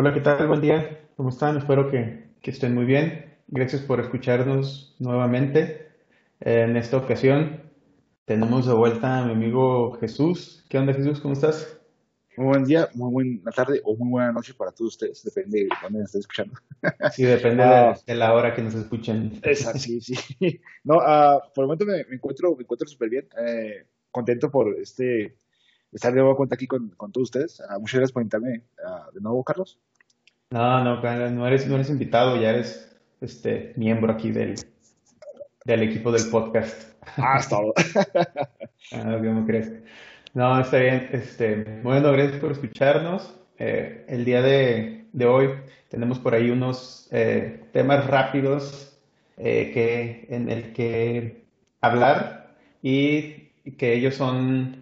Hola, ¿qué tal? Buen día. ¿Cómo están? Espero que, que estén muy bien. Gracias por escucharnos nuevamente. En esta ocasión tenemos de vuelta a mi amigo Jesús. ¿Qué onda, Jesús? ¿Cómo estás? Muy buen día, muy buena tarde o muy buena noche para todos ustedes, depende de dónde nos estén escuchando. Sí, depende Ah, de, la hora que nos escuchen. Exacto, sí, sí. No, ah, por el momento me, me encuentro me encuentro súper bien, eh, contento por este estar de nuevo cuenta aquí con, con todos ustedes. Ah, muchas gracias por invitarme de nuevo, Carlos. No, no, no eres, no eres invitado, ya eres este miembro aquí del, del equipo del podcast. Ah, es todo. Ah, ¿cómo crees? No, está bien. Este, bueno, gracias por escucharnos. Eh, el día de, de hoy tenemos por ahí unos eh, temas rápidos eh, que, en el que hablar y que ellos son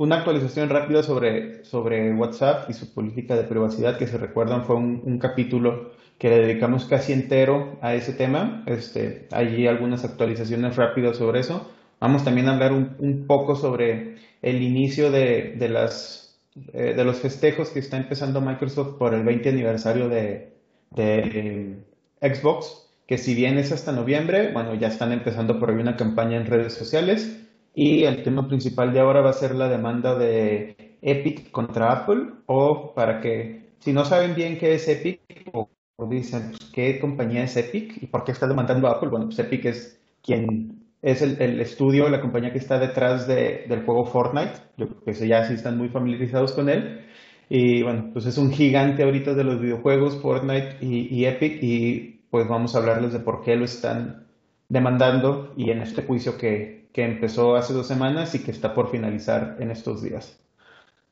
una actualización rápida sobre, sobre WhatsApp y su política de privacidad, que si recuerdan fue un, capítulo que le dedicamos casi entero a ese tema. Este, allí algunas actualizaciones rápidas sobre eso. Vamos también a hablar un, poco sobre el inicio de, de las, eh, de los festejos que está empezando Microsoft por el 20 aniversario de, de eh, Xbox, que si bien es hasta noviembre, bueno, ya están empezando por ahí una campaña en redes sociales y el tema principal de ahora va a ser la demanda de Epic contra Apple o para que, si no saben bien qué es Epic o, dicen pues, qué compañía es Epic y por qué está demandando a Apple, bueno, pues Epic es quien es el, estudio, la compañía que está detrás de, del juego Fortnite. Yo creo que ya sí están muy familiarizados con él. Y bueno, pues es un gigante ahorita de los videojuegos, Fortnite y Epic, y pues vamos a hablarles de por qué lo están demandando y en este juicio que, que empezó hace dos semanas y que está por finalizar en estos días.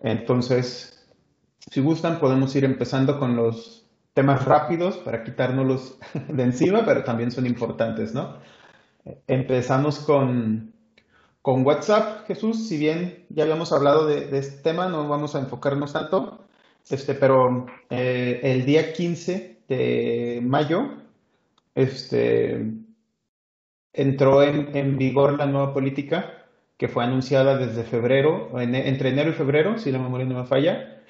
Entonces, si gustan, podemos ir empezando con los temas rápidos para quitárnoslos de encima, pero también son importantes, ¿no? Empezamos con, con WhatsApp, Jesús. Si bien ya habíamos hablado de, de este tema, no vamos a enfocarnos tanto, este, pero eh, el día 15 de mayo este, entró en, vigor la nueva política que fue anunciada desde febrero, en- entre enero y febrero, si la memoria no me falla.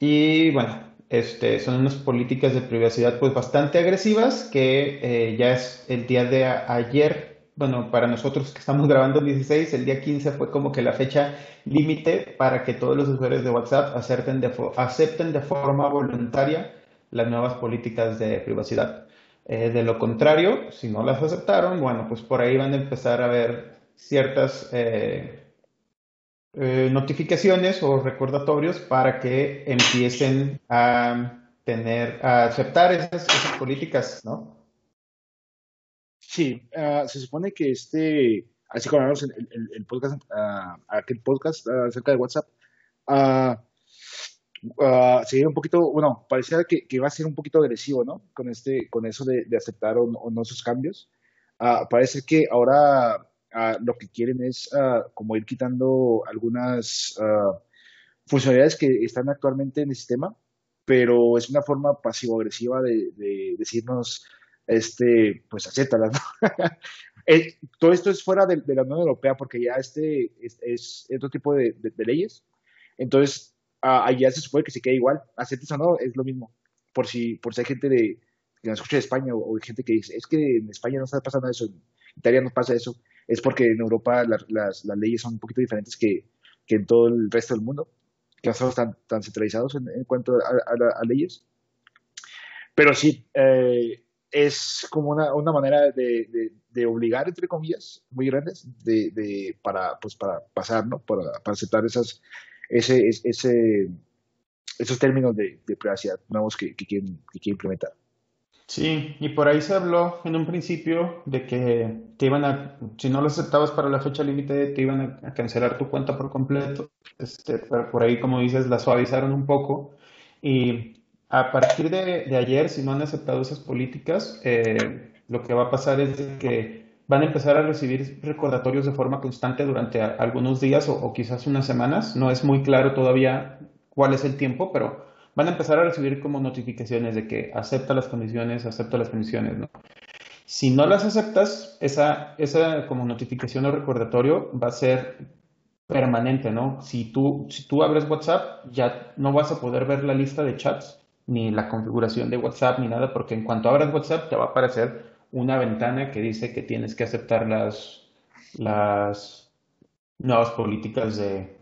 Y bueno, este, son unas políticas de privacidad pues bastante agresivas que eh, ya es el día de ayer, bueno, para nosotros que estamos grabando el 16, el día 15 fue como que la fecha límite para que todos los usuarios de WhatsApp acepten de, acepten de forma voluntaria las nuevas políticas de privacidad. Eh, de lo contrario, si no las aceptaron, bueno, pues por ahí van a empezar a ver ciertas eh, eh, notificaciones o recordatorios para que empiecen a tener, a aceptar esas, políticas, ¿no? Sí, ah, se supone que este, así como hablamos en el, podcast, ah, aquel podcast ah, acerca de WhatsApp, ah, ah, sería un poquito, bueno, parecía que, que iba a ser un poquito agresivo, ¿no? Con este, con eso de, de aceptar o o no esos cambios. Ah, parece que ahora ah, lo que quieren es como ir quitando algunas funcionalidades que están actualmente en el sistema, pero es una forma pasivo-agresiva de, de decirnos, este, pues acéptalas, ¿no? Eh, todo esto es fuera de, de la Unión Europea porque ya este es, es otro tipo de, de- de leyes. Entonces, allá se supone que se queda igual, aceptes o no, es lo mismo. Por si, por si hay gente de, que nos escucha de España o, o hay gente que dice, es que en España no está pasando eso, en Italia no pasa eso, es porque en Europa la- las, las leyes son un poquito diferentes que, que en todo el resto del mundo, que no estamos tan, tan centralizados en, en cuanto a, a a leyes. Pero sí, eh, es como una, una manera de, de- de obligar, entre comillas, muy grandes, de, de- para, pues para pasar, ¿no? Para, para aceptar esas, ese, ese, esos términos de, de privacidad nuevos que, que quieren, que quieren implementar. Sí, y por ahí se habló en un principio de que te iban a, si no lo aceptabas para la fecha límite, te iban a, cancelar tu cuenta por completo. Este, pero por ahí, como dices, la suavizaron un poco. Y a partir de, de ayer, si no han aceptado esas políticas, eh, lo que va a pasar es que van a empezar a recibir recordatorios de forma constante durante algunos días o, o quizás unas semanas. No es muy claro todavía cuál es el tiempo, pero van a empezar a recibir como notificaciones de que acepta las condiciones, acepta las condiciones, ¿no? Si no las aceptas, esa, esa como notificación o recordatorio va a ser permanente, ¿no? Si tú, si tú abres WhatsApp, ya no vas a poder ver la lista de chats ni la configuración de WhatsApp, ni nada, porque en cuanto abras WhatsApp te va a aparecer una ventana que dice que tienes que aceptar las, las nuevas políticas de,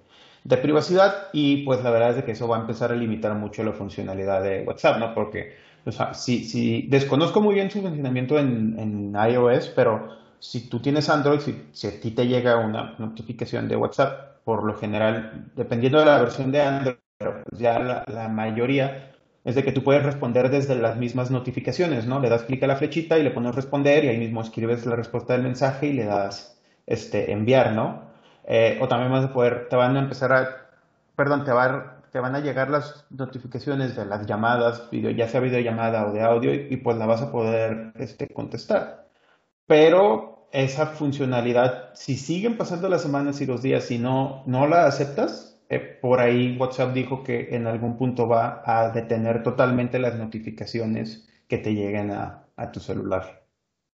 de privacidad y pues la verdad es que eso va a empezar a limitar mucho la funcionalidad de WhatsApp, ¿no? Porque, o sea, si, si desconozco muy bien su funcionamiento en, en iOS, pero si tú tienes Android, si, si, a ti te llega una notificación de WhatsApp, por lo general, dependiendo de la versión de Android, pero pues ya la, la, mayoría es de que tú puedes responder desde las mismas notificaciones, ¿no? Le das clic a la flechita y le pones responder y ahí mismo escribes la respuesta del mensaje y le das este, enviar, ¿no? Eh, o también vas a poder, te van a empezar a, perdón, te, va, te van a llegar las notificaciones de las llamadas, video, ya sea videollamada o de audio, y, y pues la vas a poder este, contestar. Pero esa funcionalidad, si siguen pasando las semanas y los días y no, no la aceptas, eh, por ahí WhatsApp dijo que en algún punto va a detener totalmente las notificaciones que te lleguen a, tu celular.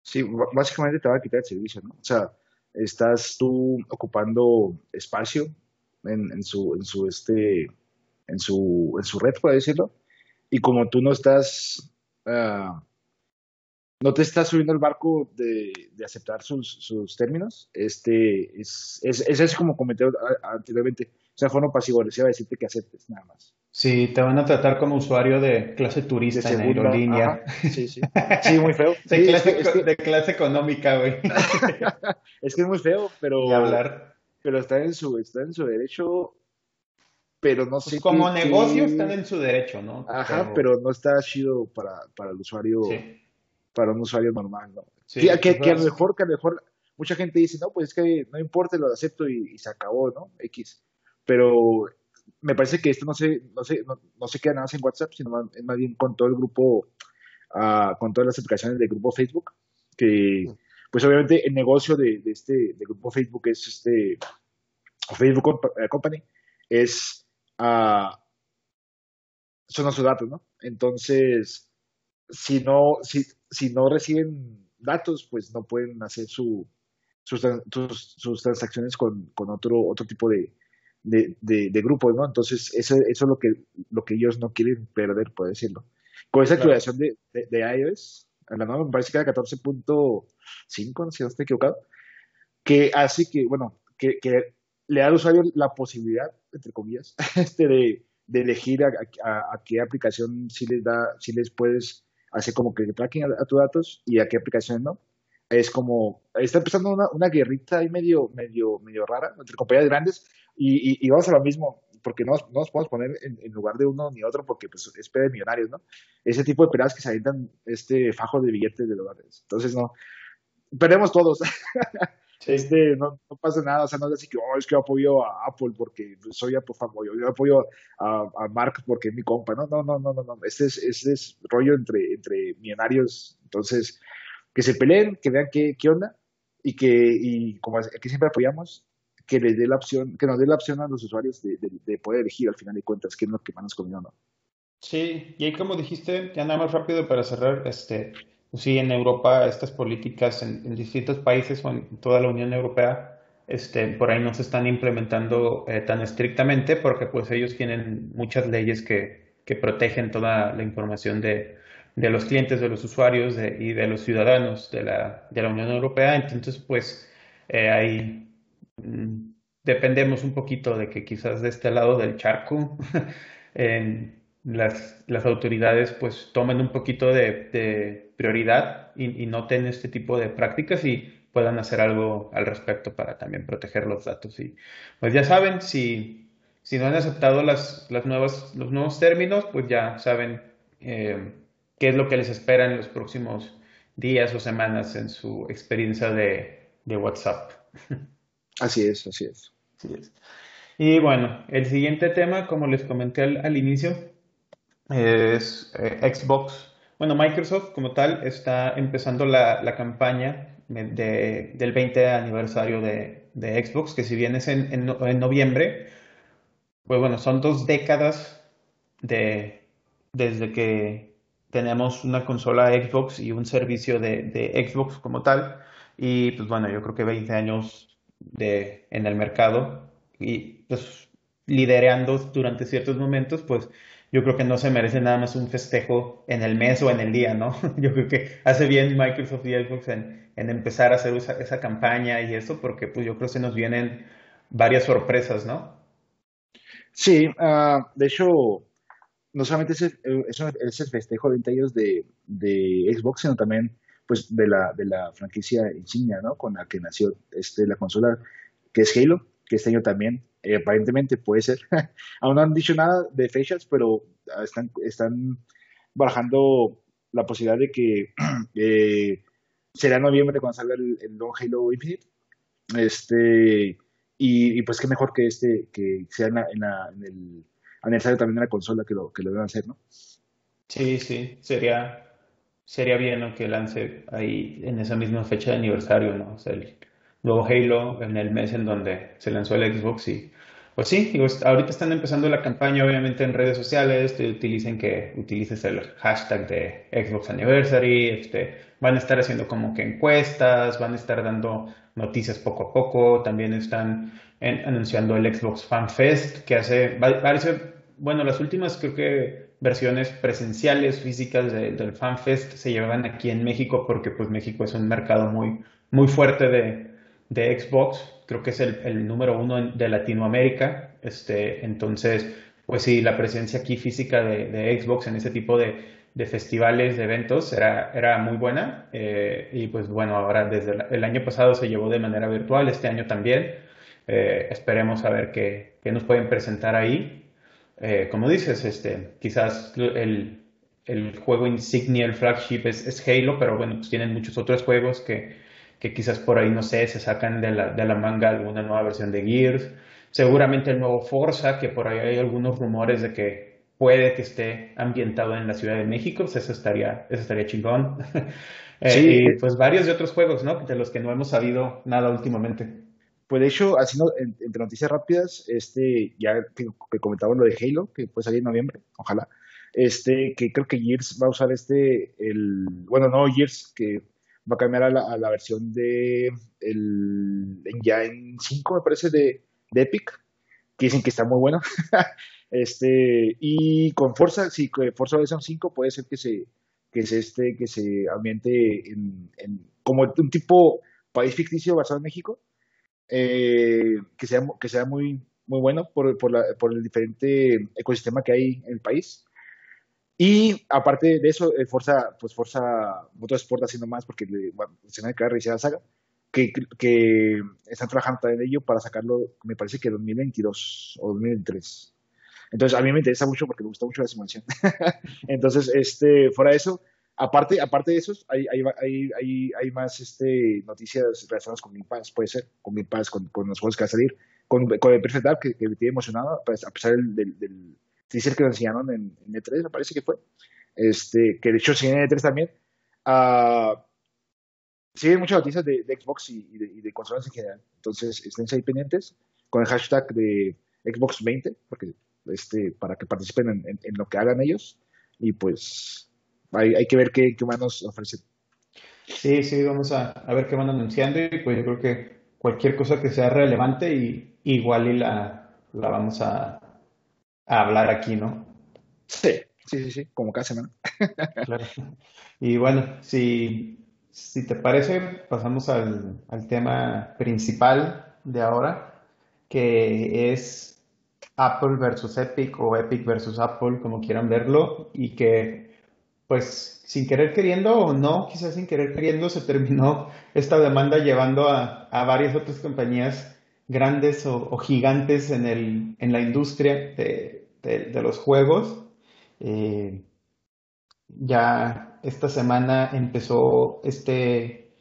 Sí, básicamente te va a quitar el servicio, ¿no? O sea, estás tú ocupando espacio en, su, en, su, este, en, su, en su red, por decirlo, y como tú no estás, uh, no te estás subiendo al barco de, de aceptar sus, sus, términos, este, es, es, es así como comenté anteriormente, sea, forma pasivo-agresiva decirte que aceptes, nada más. Sí, te van a tratar como usuario de clase turista de segunda, en aerolínea. Ajá, sí, sí. Sí, muy feo. de, sí, clase, es que, de clase económica, güey. es que es muy feo, pero. Y hablar. Pero está en su, está en su derecho. Pero no sé. Pues como qué, negocio están en su derecho, ¿no? Ajá, pero, pero no está chido para, para el usuario. Sí. Para un usuario normal, ¿no? Sí, que, que, que, a lo mejor, que a lo mejor. Mucha gente dice, no, pues es que no importa, lo acepto y, y se acabó, ¿no? X. Pero me parece que esto no se, no se, no, no se queda nada más en WhatsApp, sino más, bien con todo el grupo, uh, con todas las aplicaciones del grupo Facebook, que pues obviamente el negocio de, este del grupo Facebook es este Facebook Company es uh, son sus datos, ¿no? Entonces, si no, si, si no reciben datos, pues no pueden hacer su, sus, sus, sus transacciones con, con otro, otro tipo de, de, de, de, grupos, ¿no? Entonces, eso, eso es lo que, lo que ellos no quieren perder, por decirlo. Con esa actualización de, de, de, iOS, la nueva me parece que era 14.5, si no estoy equivocado, que hace que, bueno, que, que, le da al usuario la posibilidad, entre comillas, este de, de elegir a, a, a, qué aplicación sí les da, si les puedes hacer como que tracking a, a tus datos y a qué aplicación no es como, está empezando una, una guerrita ahí medio, medio, medio rara entre compañías grandes y, y, y, vamos a lo mismo, porque no, no nos podemos poner en, en, lugar de uno ni otro porque pues es de millonarios, ¿no? Ese tipo de peladas que se avientan este fajo de billetes de dólares. Entonces, no, perdemos todos. Sí. Este, no, no, pasa nada, o sea, no es así que, oh, es que yo apoyo a Apple porque soy Apple fanboy, yo apoyo a, a Mark porque es mi compa, no, no, no, no, no, no. Este es, este es rollo entre, entre millonarios, entonces, que se peleen, que vean qué, qué onda y que, y como aquí siempre apoyamos, que les dé la opción, que nos dé la opción a los usuarios de, de, de, poder elegir al final de cuentas qué es lo que más nos conviene o no. Sí, y ahí como dijiste, ya nada más rápido para cerrar, este, pues sí, en Europa estas políticas en, en, distintos países o en toda la Unión Europea, este, por ahí no se están implementando eh, tan estrictamente porque pues ellos tienen muchas leyes que, que protegen toda la información de, de los clientes, de los usuarios de, y de los ciudadanos de la, de la Unión Europea. Entonces, pues eh, ahí mm, dependemos un poquito de que quizás de este lado del charco en las, las, autoridades pues tomen un poquito de, de prioridad y, y, noten este tipo de prácticas y puedan hacer algo al respecto para también proteger los datos. Y pues ya saben, si, si no han aceptado las, las nuevas, los nuevos términos, pues ya saben eh, qué es lo que les espera en los próximos días o semanas en su experiencia de, de WhatsApp. Así es, así es. así es. Y bueno, el siguiente tema, como les comenté al, al inicio, es eh, Xbox. Bueno, Microsoft como tal está empezando la, la campaña de, del 20 aniversario de, de, Xbox, que si bien es en, en, en, noviembre, pues bueno, son dos décadas de, desde que tenemos una consola Xbox y un servicio de, de Xbox como tal. Y pues bueno, yo creo que 20 años de, en el mercado y pues liderando durante ciertos momentos, pues yo creo que no se merece nada más un festejo en el mes o en el día, ¿no? Yo creo que hace bien Microsoft y Xbox en, empezar a hacer esa, campaña y eso, porque pues yo creo que se nos vienen varias sorpresas, ¿no? Sí, uh, de hecho, no solamente es el, es el festejo de 20 años de, de, Xbox, sino también pues de la, de la franquicia insignia, ¿no? Con la que nació este, la consola, que es Halo, que este año también eh, aparentemente puede ser. Aún no han dicho nada de fechas, pero están, están barajando la posibilidad de que eh, será noviembre cuando salga el, el Halo Infinite. Este, y, pues qué mejor que este, que sea en, en, el aniversario también de la consola que lo, que lo deben hacer, ¿no? Sí, sí, sería, sería bien que lance ahí en esa misma fecha de aniversario, ¿no? O el nuevo Halo en el mes en donde se lanzó el Xbox y pues sí, ahorita están empezando la campaña obviamente en redes sociales, te utilicen que utilices el hashtag de Xbox Anniversary, este, van a estar haciendo como que encuestas, van a estar dando noticias poco a poco, también están anunciando el Xbox Fan Fest, que hace, parece, bueno, las últimas creo que versiones presenciales, físicas del Fan Fest se llevan aquí en México porque pues México es un mercado muy, muy fuerte de, de Xbox, creo que es el, número uno de Latinoamérica, este, entonces, pues sí, la presencia aquí física de, Xbox en ese tipo de, festivales, de eventos, era, era muy buena. Eh, y pues bueno, ahora desde el año pasado se llevó de manera virtual, este año también. Eh, esperemos a ver qué, nos pueden presentar ahí. Eh, como dices, este, quizás el, juego insignia, el flagship es, es, Halo, pero bueno, pues tienen muchos otros juegos que, que quizás por ahí, no sé, se sacan de la, de la manga alguna nueva versión de Gears. Seguramente el nuevo Forza, que por ahí hay algunos rumores de que puede que esté ambientado en la Ciudad de México, pues eso estaría, eso estaría chingón. Eh, sí. y pues varios de otros juegos, ¿no? De los que no hemos sabido nada últimamente. Pues de hecho, haciendo entre noticias rápidas, este, ya que, que comentaba lo de Halo, que puede salir en noviembre, ojalá, este, que creo que Gears va a usar este, el, bueno, no Gears, que va a cambiar a la, versión de el Engine 5, me parece, de, Epic, que dicen que está muy bueno. este, y con Forza, sí, Forza versión 5 puede ser que se, que se, este, que se ambiente en, como un tipo país ficticio basado en México, eh, que sea, que sea muy, muy bueno por, por, la, por el diferente ecosistema que hay en el país. Y aparte de eso, eh, Forza, pues Forza Motorsport haciendo más porque bueno, se me acaba de la saga, que, que están trabajando también en ello para sacarlo, me parece que 2022 o 2023. Entonces, a mí me interesa mucho porque me gusta mucho la simulación. Entonces, este, fuera de eso, aparte, aparte de eso, hay, hay, hay, hay, más este, noticias relacionadas con Game Pass, puede ser, con Game Pass, con, con los juegos que van a salir, con, con el Perfect Dark, que, que me tiene emocionado, a pesar del, del teaser que nos enseñaron en, E3, me parece que fue, este, que de hecho sí en E3 también, uh, siguen muchas noticias de, Xbox y, de, consolas en general. Entonces, estén ahí pendientes con el hashtag de Xbox 20, porque este, para que participen en, lo que hagan ellos. Y pues hay, hay que ver qué, qué nos ofrecen. Sí, sí, vamos a, a, ver qué van anunciando y pues yo creo que cualquier cosa que sea relevante y igual y la, la vamos a, a hablar aquí, ¿no? Sí, sí, sí, sí, como cada semana. claro. Y bueno, si, si te parece, pasamos al, al tema principal de ahora, que es Apple versus Epic o Epic versus Apple, como quieran verlo, y que pues sin querer queriendo o no, quizás sin querer queriendo, se terminó esta demanda llevando a, varias otras compañías grandes o, gigantes en, el, en la industria de, los juegos. Eh, ya esta semana empezó este,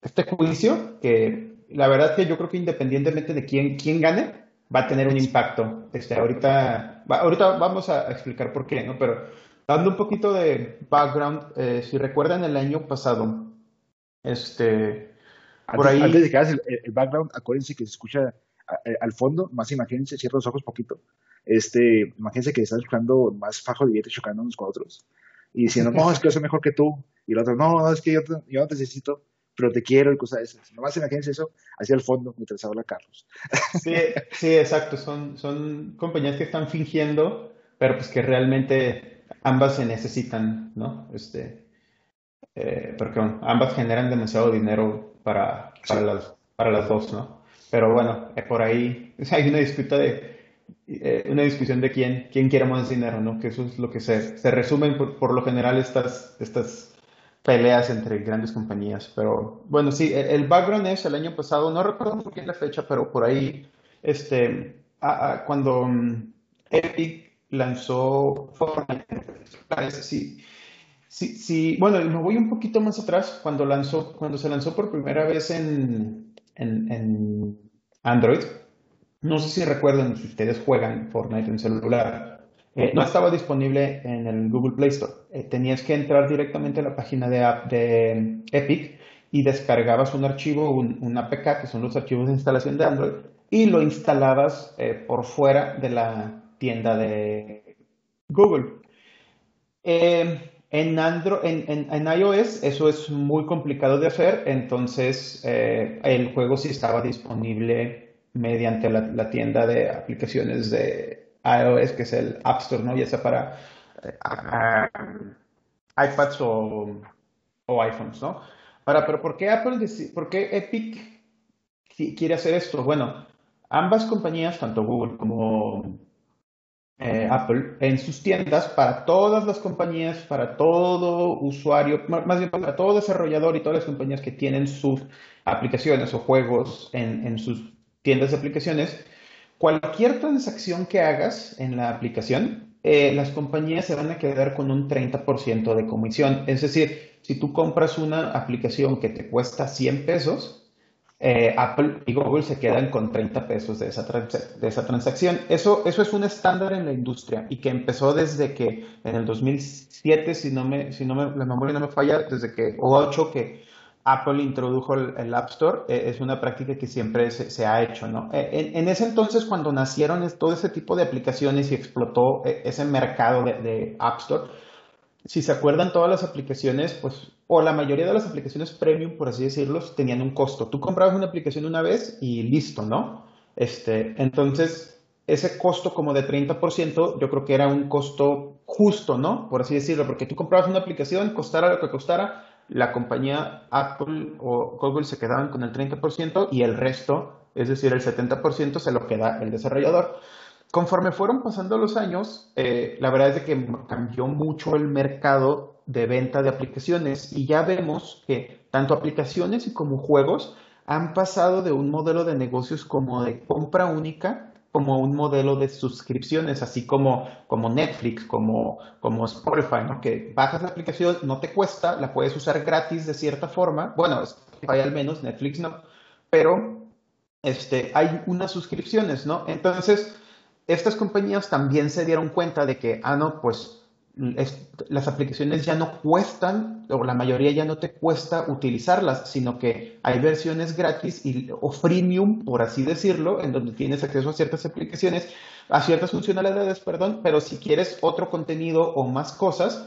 este juicio que la verdad que yo creo que independientemente de quién, quién gane, va a tener un impacto. Este, ahorita, ahorita vamos a explicar por qué, ¿no? Pero dando un poquito de background, eh, si recuerdan el año pasado, este, por ahí... Antes de que hagas el, background, acuérdense que se escucha al fondo, más imagínense, cierra los ojos poquito. Este, imagínense que están escuchando más fajo de billetes chocando unos con otros y diciendo, no, es que yo soy mejor que tú. Y el otro, no, es que yo, yo no te necesito, pero te quiero y cosas de esas. Nomás imagínense eso hacia el fondo mientras habla Carlos. Sí, sí, exacto. Son, son compañías que están fingiendo pero pues que realmente ambas se necesitan, ¿no? Este, eh, porque ambas generan demasiado dinero para, para, las, para las dos, ¿no? Pero bueno, eh, por ahí hay una disputa de, eh, una discusión de quién, quién quiere más dinero, ¿no? Que eso es lo que se, se resumen por, por, lo general estas, estas peleas entre grandes compañías. Pero bueno, sí, el, background es el año pasado, no recuerdo muy bien la fecha, pero por ahí, este, cuando mm, Epic lanzó Fortnite, sí, sí, bueno, me voy un poquito más atrás, cuando lanzó, cuando se lanzó por primera vez en, en Android, no sé si recuerdan si ustedes juegan Fortnite en celular. Eh, no estaba disponible en el Google Play Store. Eh, tenías que entrar directamente a la página de, app de Epic y descargabas un archivo, un, APK, que son los archivos de instalación de Android, y lo instalabas eh, por fuera de la tienda de Google. en, Android, en, iOS eso es muy complicado de hacer, entonces el juego sí estaba disponible mediante la, tienda de aplicaciones de iOS, que es el App Store, ¿no? Ya sea para eh, iPads o, iPhones, ¿no? Pero ¿por qué Apple, por qué Epic quiere hacer esto? Bueno, ambas compañías, tanto Google como eh, Apple, en sus tiendas, para todas las compañías, para todo usuario, más bien para todo desarrollador y todas las compañías que tienen sus aplicaciones o juegos en, en sus tiendas de aplicaciones, cualquier transacción que hagas en la aplicación, eh, las compañías se van a quedar con un 30% de comisión. Es decir, si tú compras una aplicación que te cuesta 100 pesos, eh, Apple y Google se quedan con 30 pesos de esa, de transacción. Eso, es un estándar en la industria y que empezó desde que en el 2007, si no me, si no me, la memoria no me falla, desde que, o 8, que Apple introdujo el, App Store, eh, es una práctica que siempre se, ha hecho, ¿no? Eh, en, ese entonces, cuando nacieron todo ese tipo de aplicaciones y explotó ese mercado de, App Store, si se acuerdan, todas las aplicaciones, pues, o la mayoría de las aplicaciones premium, por así decirlo, tenían un costo. Tú comprabas una aplicación una vez y listo, ¿no? Este, entonces, ese costo como de 30%, yo creo que era un costo justo, ¿no? Por así decirlo, porque tú comprabas una aplicación, costara lo que costara, la compañía Apple o Google se quedaban con el 30% y el resto, es decir, el 70% se lo queda el desarrollador. Conforme fueron pasando los años, eh, la verdad es que cambió mucho el mercado de venta de aplicaciones y ya vemos que tanto aplicaciones como juegos han pasado de un modelo de negocios como de compra única como un modelo de suscripciones, así como, como Netflix, como, como Spotify, ¿no? Que bajas la aplicación, no te cuesta, la puedes usar gratis de cierta forma. Bueno, Spotify al menos, Netflix no, pero este, hay unas suscripciones, ¿no? Entonces, estas compañías también se dieron cuenta de que, ah, no, pues las aplicaciones ya no cuestan, o la mayoría ya no te cuesta utilizarlas, sino que hay versiones gratis y, o freemium, por así decirlo, en donde tienes acceso a ciertas aplicaciones, a ciertas funcionalidades, perdón, pero si quieres otro contenido o más cosas,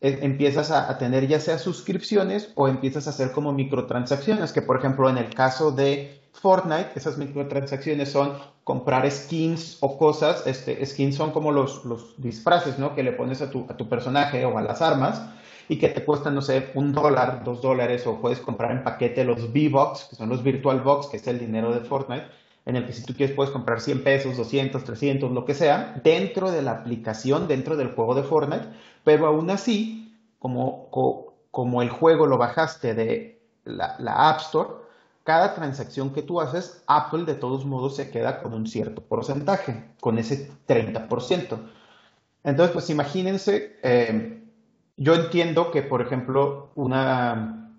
e, empiezas a, tener ya sea suscripciones o empiezas a hacer como microtransacciones, que por ejemplo en el caso de Fortnite, esas microtransacciones son comprar skins o cosas, este, skins son como los, disfraces, ¿no? Que le pones a tu, a tu personaje o a las armas y que te cuestan, no sé, un dólar, dos dólares, o puedes comprar en paquete los V-Box, que son los Virtual Box, que es el dinero de Fortnite, en el que si tú quieres puedes comprar 100 pesos, 200, 300, lo que sea, dentro de la aplicación, dentro del juego de Fortnite, pero aún así, como, el juego lo bajaste de la App Store, cada transacción que tú haces, Apple de todos modos se queda con un cierto porcentaje, con ese 30%. Entonces, pues imagínense, eh, yo entiendo que, por ejemplo, una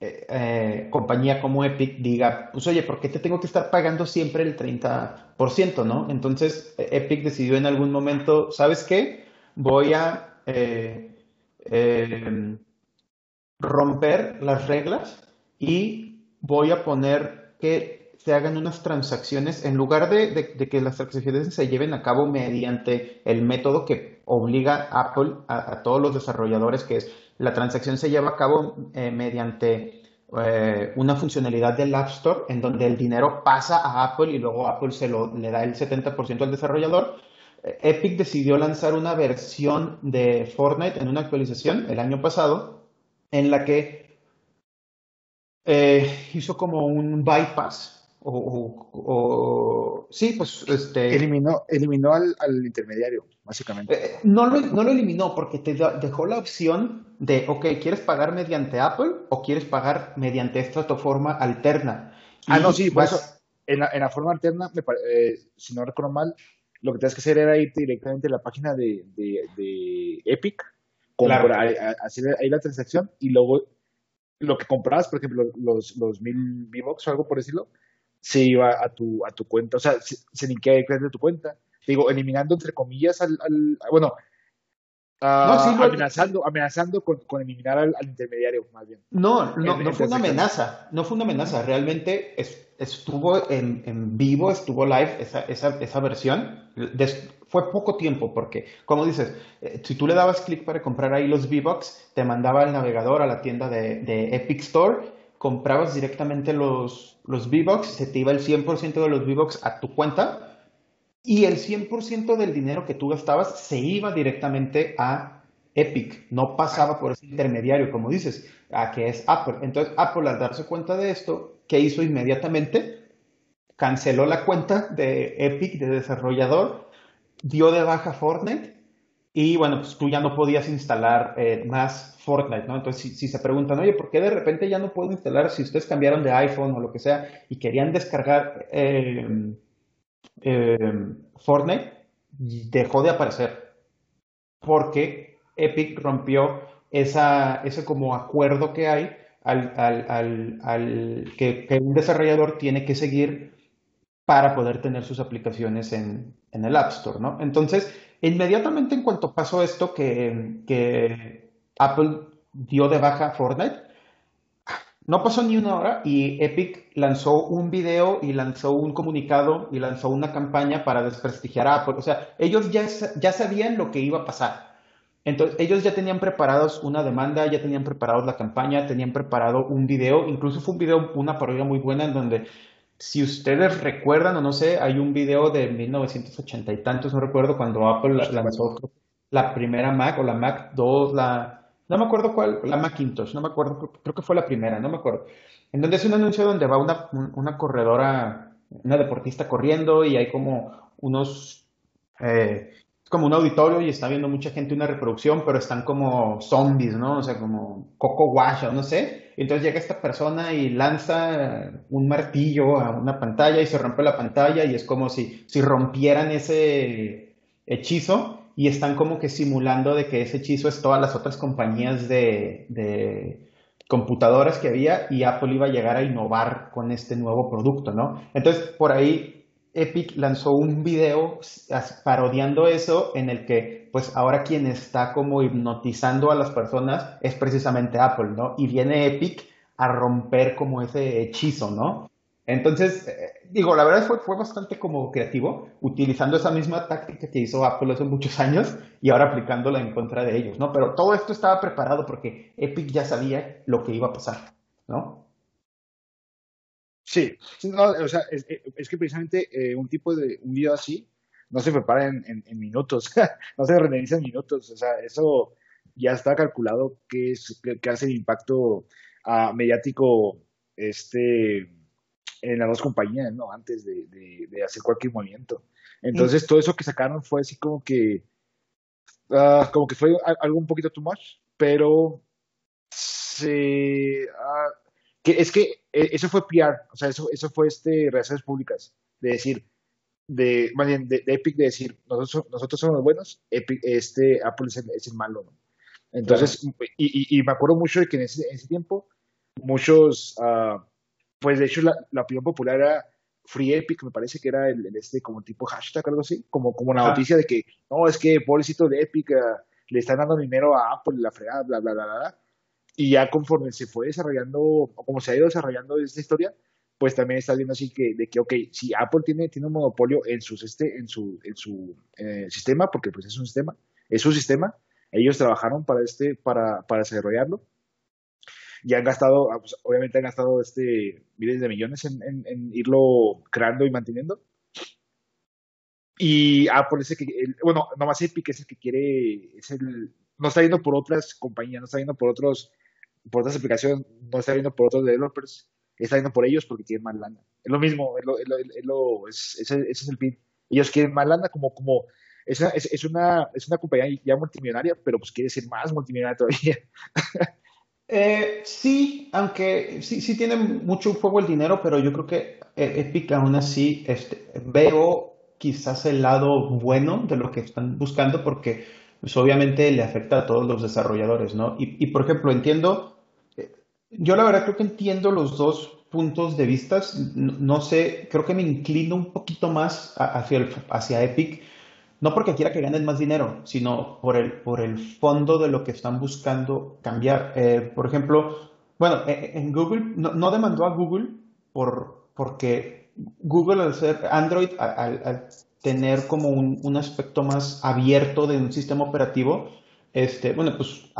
eh, eh, compañía como Epic diga, pues oye, ¿por qué te tengo que estar pagando siempre el 30%, no? Entonces, Epic decidió en algún momento, ¿sabes qué? Voy a romper las reglas y voy a poner que se hagan unas transacciones, en lugar de, que las transacciones se lleven a cabo mediante el método que obliga Apple a, todos los desarrolladores, que es la transacción se lleva a cabo eh, mediante eh, una funcionalidad del App Store, en donde el dinero pasa a Apple y luego Apple se lo, le da el 70% al desarrollador. Epic decidió lanzar una versión de Fortnite en una actualización el año pasado en la que eh, hizo como un bypass o, sí, pues este... Eliminó, eliminó al, intermediario, básicamente. Eh, no, lo, no, lo, eliminó porque te dejó la opción de, ok, ¿quieres pagar mediante Apple o quieres pagar mediante esta forma alterna? Ah, no, sí, por eso, en la, en la forma alterna, me, eh, si no recuerdo mal, lo que tenías que hacer era irte directamente a la página de, de, Epic, hacer ahí la transacción y luego lo que comprabas, por ejemplo, los, los mil V-Bucks o algo por decirlo, se iba a tu, a tu cuenta, o sea, se, se linkea directamente a tu cuenta. Digo, eliminando entre comillas al, al bueno, uh, amenazando, amenazando con, con eliminar al, intermediario, más bien. No, no, no fue una amenaza, no fue una amenaza, realmente estuvo en, en, vivo, estuvo live esa, esa, esa versión. Fue poco tiempo porque, como dices, eh, si tú le dabas clic para comprar ahí los V-Bucks, te mandaba el navegador a la tienda de, Epic Store comprabas directamente los, los V-Bucks, se te iba el 100% de los V-Bucks a tu cuenta y el 100% del dinero que tú gastabas se iba directamente a Epic, no pasaba por ese intermediario, como dices, a que es Apple. Entonces, Apple al darse cuenta de esto, ¿qué hizo inmediatamente? Canceló la cuenta de Epic de desarrollador, dio de baja Fortnite y bueno, pues tú ya no podías instalar eh, más Fortnite, ¿no? Entonces, si, se preguntan, oye, ¿por qué de repente ya no puedo instalar si ustedes cambiaron de iPhone o lo que sea y querían descargar eh, eh, Fortnite? Dejó de aparecer porque Epic rompió esa, ese como acuerdo que hay al, al, al, que, un desarrollador tiene que seguir para poder tener sus aplicaciones en, en el App Store, ¿no? Entonces, Inmediatamente en cuanto pasó esto, que, Apple dio de baja Fortnite, no pasó ni una hora y Epic lanzó un video y lanzó un comunicado y lanzó una campaña para desprestigiar a Apple. O sea, ellos ya, ya sabían lo que iba a pasar. Entonces, ellos ya tenían preparados una demanda, ya tenían preparados la campaña, tenían preparado un video, incluso fue un video, una parodia muy buena en donde si ustedes recuerdan o no sé, hay un video de 1980 y tantos, no recuerdo, cuando Apple lanzó la primera Mac o la Mac 2, la... No me acuerdo cuál, la Macintosh, no me acuerdo, creo que fue la primera, no me acuerdo. En donde es un anuncio donde va una, una corredora, una deportista corriendo y hay como unos eh, como un auditorio y está viendo mucha gente una reproducción, pero están como zombies, ¿no? O sea, como Coco Wash no sé. Entonces llega esta persona y lanza un martillo a una pantalla y se rompe la pantalla y es como si, si rompieran ese hechizo y están como que simulando de que ese hechizo es todas las otras compañías de computadoras que había y Apple iba a llegar a innovar con este nuevo producto, ¿no? Entonces, por ahí Epic lanzó un video parodiando eso en el que pues ahora quien está como hipnotizando a las personas es precisamente Apple, ¿no? Y viene Epic a romper como ese hechizo, ¿no? Entonces, eh, digo, la verdad fue, fue bastante como creativo, utilizando esa misma táctica que hizo Apple hace muchos años y ahora aplicándola en contra de ellos, ¿no? Pero todo esto estaba preparado porque Epic ya sabía lo que iba a pasar, ¿no? Sí, o sea, es, que precisamente eh, un tipo de un video así no se prepara en, en, minutos, no se renderiza en minutos, o sea, eso ya está calculado que es que, hace el impacto uh, mediático este en las dos compañías, ¿no? Antes de, de, hacer cualquier movimiento. Entonces, todo eso que sacaron fue así como que, uh, como que fue algo un poquito too much, pero se, uh, que es que eh, eso fue PR, o sea, eso, eso fue este, relaciones públicas, de decir, de, más bien, de, Epic de decir, nosotros, nosotros somos los buenos, Epic, este, Apple es el, es el malo, ¿no? Entonces, y, y, me acuerdo mucho de que en ese, ese tiempo, muchos, uh, pues de hecho la, la, opinión popular era Free Epic, me parece que era el, este como tipo hashtag, algo así, como, como la noticia de que, no, es que pobrecito de Epic uh, le están dando dinero a Apple, la fregada, bla, bla, bla, bla, y ya conforme se fue desarrollando, o como se ha ido desarrollando esta historia, pues también está viendo así que, de que, ok, si Apple tiene, tiene un monopolio en, sus, este, en su, en su eh, sistema, porque pues es un sistema, es su sistema, ellos trabajaron para, este, para, para desarrollarlo, y han gastado, ah, pues, obviamente han gastado este, miles de millones en, en, irlo creando y manteniendo. y Apple es el que, bueno, nomás Epic es el que quiere, es el, no está yendo por otras compañías, no está yendo por otros, por otras aplicaciones, no está yendo por otros developers, está yendo por ellos porque tienen más lana. Es lo mismo, lo, es lo, es, ese, es el pin. Ellos quieren más lana como, como, es una, es, una, es una compañía ya multimillonaria, pero pues quiere ser más multimillonaria todavía. Eh, sí, aunque sí, sí tiene mucho fuego el dinero, pero yo creo que eh, Epic aún así este, veo quizás el lado bueno de lo que están buscando porque pues, obviamente le afecta a todos los desarrolladores, ¿no? Y, por ejemplo, entiendo, eh, yo la verdad creo que entiendo los dos puntos de vista, no, sé, creo que me inclino un poquito más hacia, el, hacia Epic no porque quiera que ganen más dinero, sino por el, por el fondo de lo que están buscando cambiar. Eh, por ejemplo, bueno, e, e, en Google, no, demandó a Google por, porque Google al ser Android, al, tener como un, un, aspecto más abierto de un sistema operativo, este, bueno, pues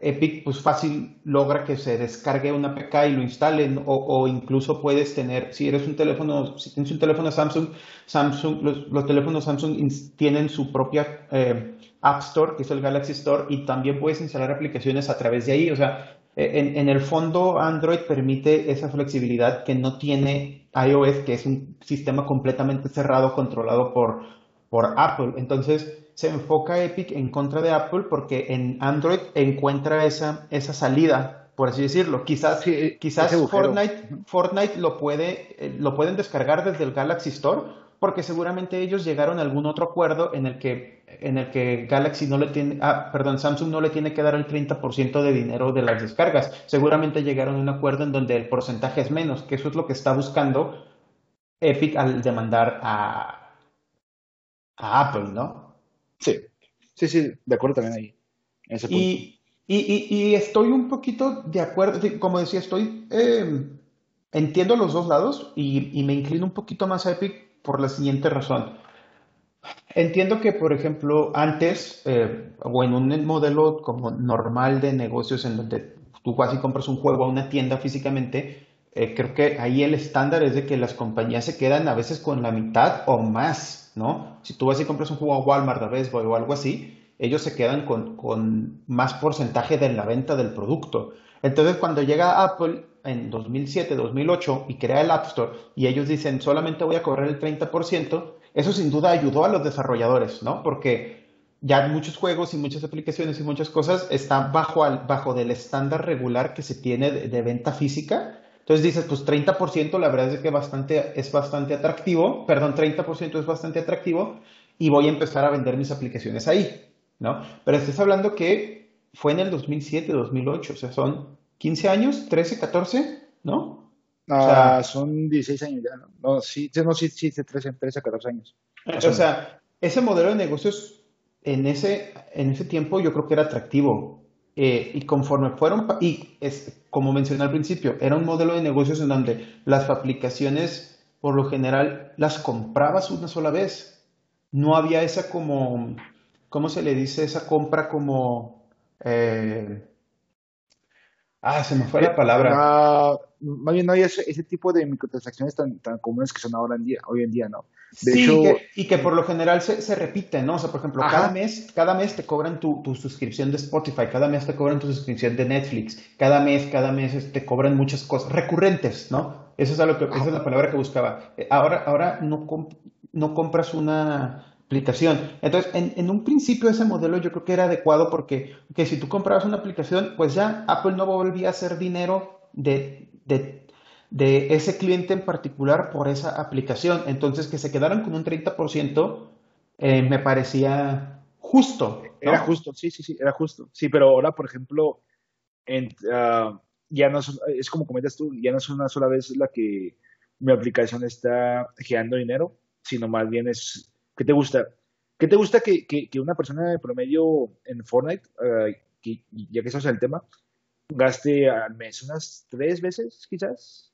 Epic pues fácil logra que se descargue una APK y lo instalen o, incluso puedes tener, si eres un teléfono, si tienes un teléfono Samsung, Samsung los, teléfonos Samsung tienen su propia eh, App Store, que es el Galaxy Store, y también puedes instalar aplicaciones a través de ahí. O sea, en, en el fondo Android permite esa flexibilidad que no tiene iOS, que es un sistema completamente cerrado, controlado por, por Apple. Entonces, se enfoca Epic en contra de Apple porque en Android encuentra esa, esa salida, por así decirlo. Quizás, quizás Fortnite, Fortnite lo, puede, eh, lo pueden descargar desde el Galaxy Store porque seguramente ellos llegaron a algún otro acuerdo en el que, en el que Galaxy no le tiene, ah, perdón, Samsung no le tiene que dar el 30% de dinero de las descargas. Seguramente llegaron a un acuerdo en donde el porcentaje es menos, que eso es lo que está buscando Epic al demandar a, a Apple, ¿no? Sí, sí, sí, de acuerdo también ahí. Y, y, estoy un poquito de acuerdo, como decía, estoy, em, entiendo los dos lados y, me inclino un poquito más a Epic por la siguiente razón. Entiendo que, por ejemplo, antes, eh, o en un modelo como normal de negocios en donde tú vas y compras un juego a una tienda físicamente, eh, creo que ahí el estándar es de que las compañías se quedan a veces con la mitad o más ¿no? Si tú vas y compras un juego a Walmart, a Best o algo así, ellos se quedan con, más porcentaje de la venta del producto. Entonces, cuando llega Apple en 2007, 2008 y crea el App Store y ellos dicen solamente voy a cobrar el 30%, eso sin duda ayudó a los desarrolladores, ¿no? Porque ya muchos juegos y muchas aplicaciones y muchas cosas están bajo, bajo del estándar regular que se tiene de venta física entonces dices, pues 30% la verdad es que bastante, es bastante atractivo, perdón, 30% es bastante atractivo y voy a empezar a vender mis aplicaciones ahí, ¿no? Pero estás hablando que fue en el 2007, 2008, o sea, son 15 años, 13, 14, ¿no? o sea, son 16 años ya, ¿no? No, sí, no, sí, sí, 13, 13, 14 años. O sea, ese modelo de negocios en ese, en ese tiempo yo creo que era atractivo. Eh, y conforme fueron, y es, como mencioné al principio, era un modelo de negocios en donde las aplicaciones, por lo general, las comprabas una sola vez. No había esa como, ¿cómo se le dice? Esa compra como... Eh, ah, se me fue la palabra. Más bien no hay ese, tipo de microtransacciones tan, tan comunes que son ahora en día, hoy en día, ¿no? sí, y que por lo general se, se repiten, ¿no? O sea, por ejemplo, cada mes, cada mes te cobran tu, tu, suscripción de Spotify, cada mes te cobran tu suscripción de Netflix, cada mes, cada mes te cobran muchas cosas recurrentes, ¿no? Eso es, algo que, esa es la palabra que buscaba. Eh, ahora, ahora no, no compras una Entonces, en, un principio ese modelo yo creo que era adecuado porque que si tú comprabas una aplicación, pues ya Apple no volvía a hacer dinero de, de ese cliente en particular por esa aplicación. Entonces, que se quedaran con un 30% eh, me parecía justo. Era justo, sí, sí, sí, era justo. Sí, pero ahora, por ejemplo, ah, ya no es, como comentas tú, ya no es una sola vez la que mi aplicación está generando dinero, sino más bien es, ¿qué te gusta? ¿Qué te gusta que, que, una persona de promedio en Fortnite, ah, ya que eso es el tema, gaste al mes unas tres veces quizás?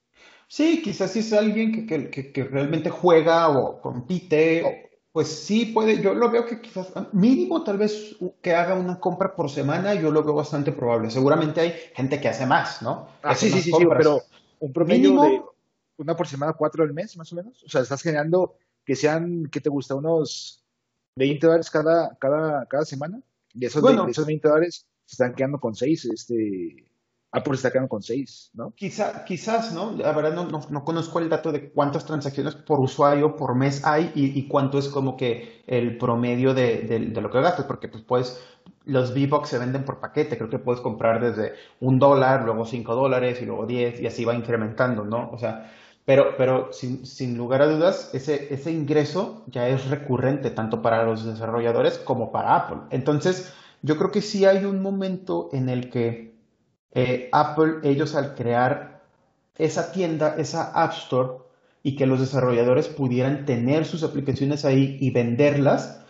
Sí, quizás si es alguien que, que, que, realmente juega o compite, pues sí puede, yo lo veo que quizás mínimo tal vez que haga una compra por semana, yo lo veo bastante probable. Seguramente hay gente que hace más, ¿no? Ah, sí, sí, sí, sí, pero un promedio de una por semana, cuatro al mes, más o menos. O sea, estás generando, que sean, ¿qué te gusta? Unos 20 dólares cada, cada, cada semana. Y esos, de, esos 20 dólares se están quedando con 6, este, Apple está quedando con 6, ¿no? Quizá, quizás, ¿no? La verdad no, no, no, conozco el dato de cuántas transacciones por usuario por mes hay y, y cuánto es como que el promedio de, de, de lo que gastas, porque pues puedes, los V-Bucks se venden por paquete, creo que puedes comprar desde un dólar, luego cinco dólares y luego diez y así va incrementando, ¿no? O sea, pero, pero sin, sin, lugar a dudas, ese, ese ingreso ya es recurrente tanto para los desarrolladores como para Apple. Entonces, yo creo que sí hay un momento en el que eh, Apple, ellos al crear esa tienda, esa App Store, y que los desarrolladores pudieran tener sus aplicaciones ahí y venderlas,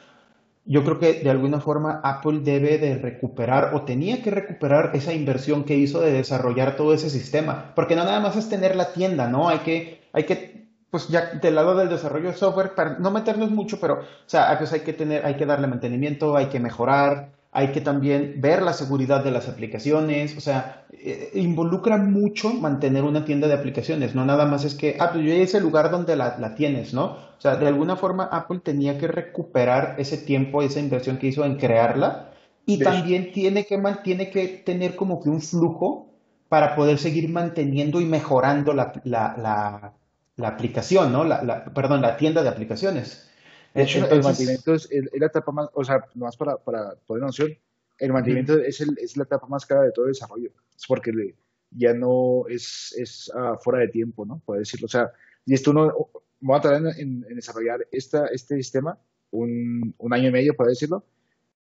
yo creo que de alguna forma Apple debe de recuperar o tenía que recuperar esa inversión que hizo de desarrollar todo ese sistema, porque no nada más es tener la tienda, ¿no? Hay que, hay que, pues ya del lado del desarrollo de software, para no meternos mucho, pero, o sea, pues hay que tener, hay que darle mantenimiento, hay que mejorar, hay que también ver la seguridad de las aplicaciones, o sea, eh, involucra mucho mantener una tienda de aplicaciones, no nada más es que, ah, pues yo es el lugar donde la, la, tienes, ¿no? O sea, de alguna forma Apple tenía que recuperar ese tiempo, esa inversión que hizo en crearla y también tiene que, tiene que tener como que un flujo para poder seguir manteniendo y mejorando la, la, la, la aplicación, ¿no? La, perdón, la tienda de aplicaciones. Hecho, Entonces, el mantenimiento es, es, la etapa más, o sea, nomás para, para poner noción, el mantenimiento -huh. es, el, es, la etapa más cara de todo el desarrollo. Es porque le, ya no es, es uh, fuera de tiempo, ¿no? Puede decirlo. O sea, y esto no, me voy a tardar en, en, desarrollar esta, este sistema un, un, año y medio, puede decirlo,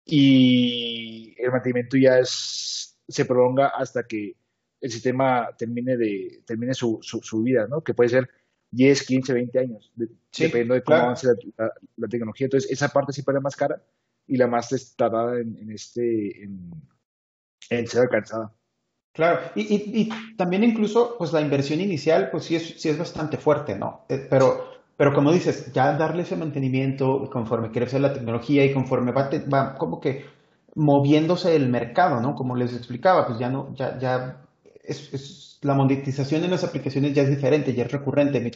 y el mantenimiento ya es, se prolonga hasta que el sistema termine, de, termine su, su, su vida, ¿no? Que puede ser 10, 15, 20 años, de, sí, dependiendo de cómo claro. avance la, la, la, tecnología. Entonces, esa parte siempre es más cara y la más tardada en, en este, en, en, ser alcanzada. Claro, y, y, y, también incluso, pues la inversión inicial, pues sí es, sí es bastante fuerte, ¿no? Eh, pero, pero como dices, ya darle ese mantenimiento conforme crece la tecnología y conforme va, te, va como que moviéndose el mercado, ¿no? Como les explicaba, pues ya no, ya, ya es, es la monetización en las aplicaciones ya es diferente, ya es recurrente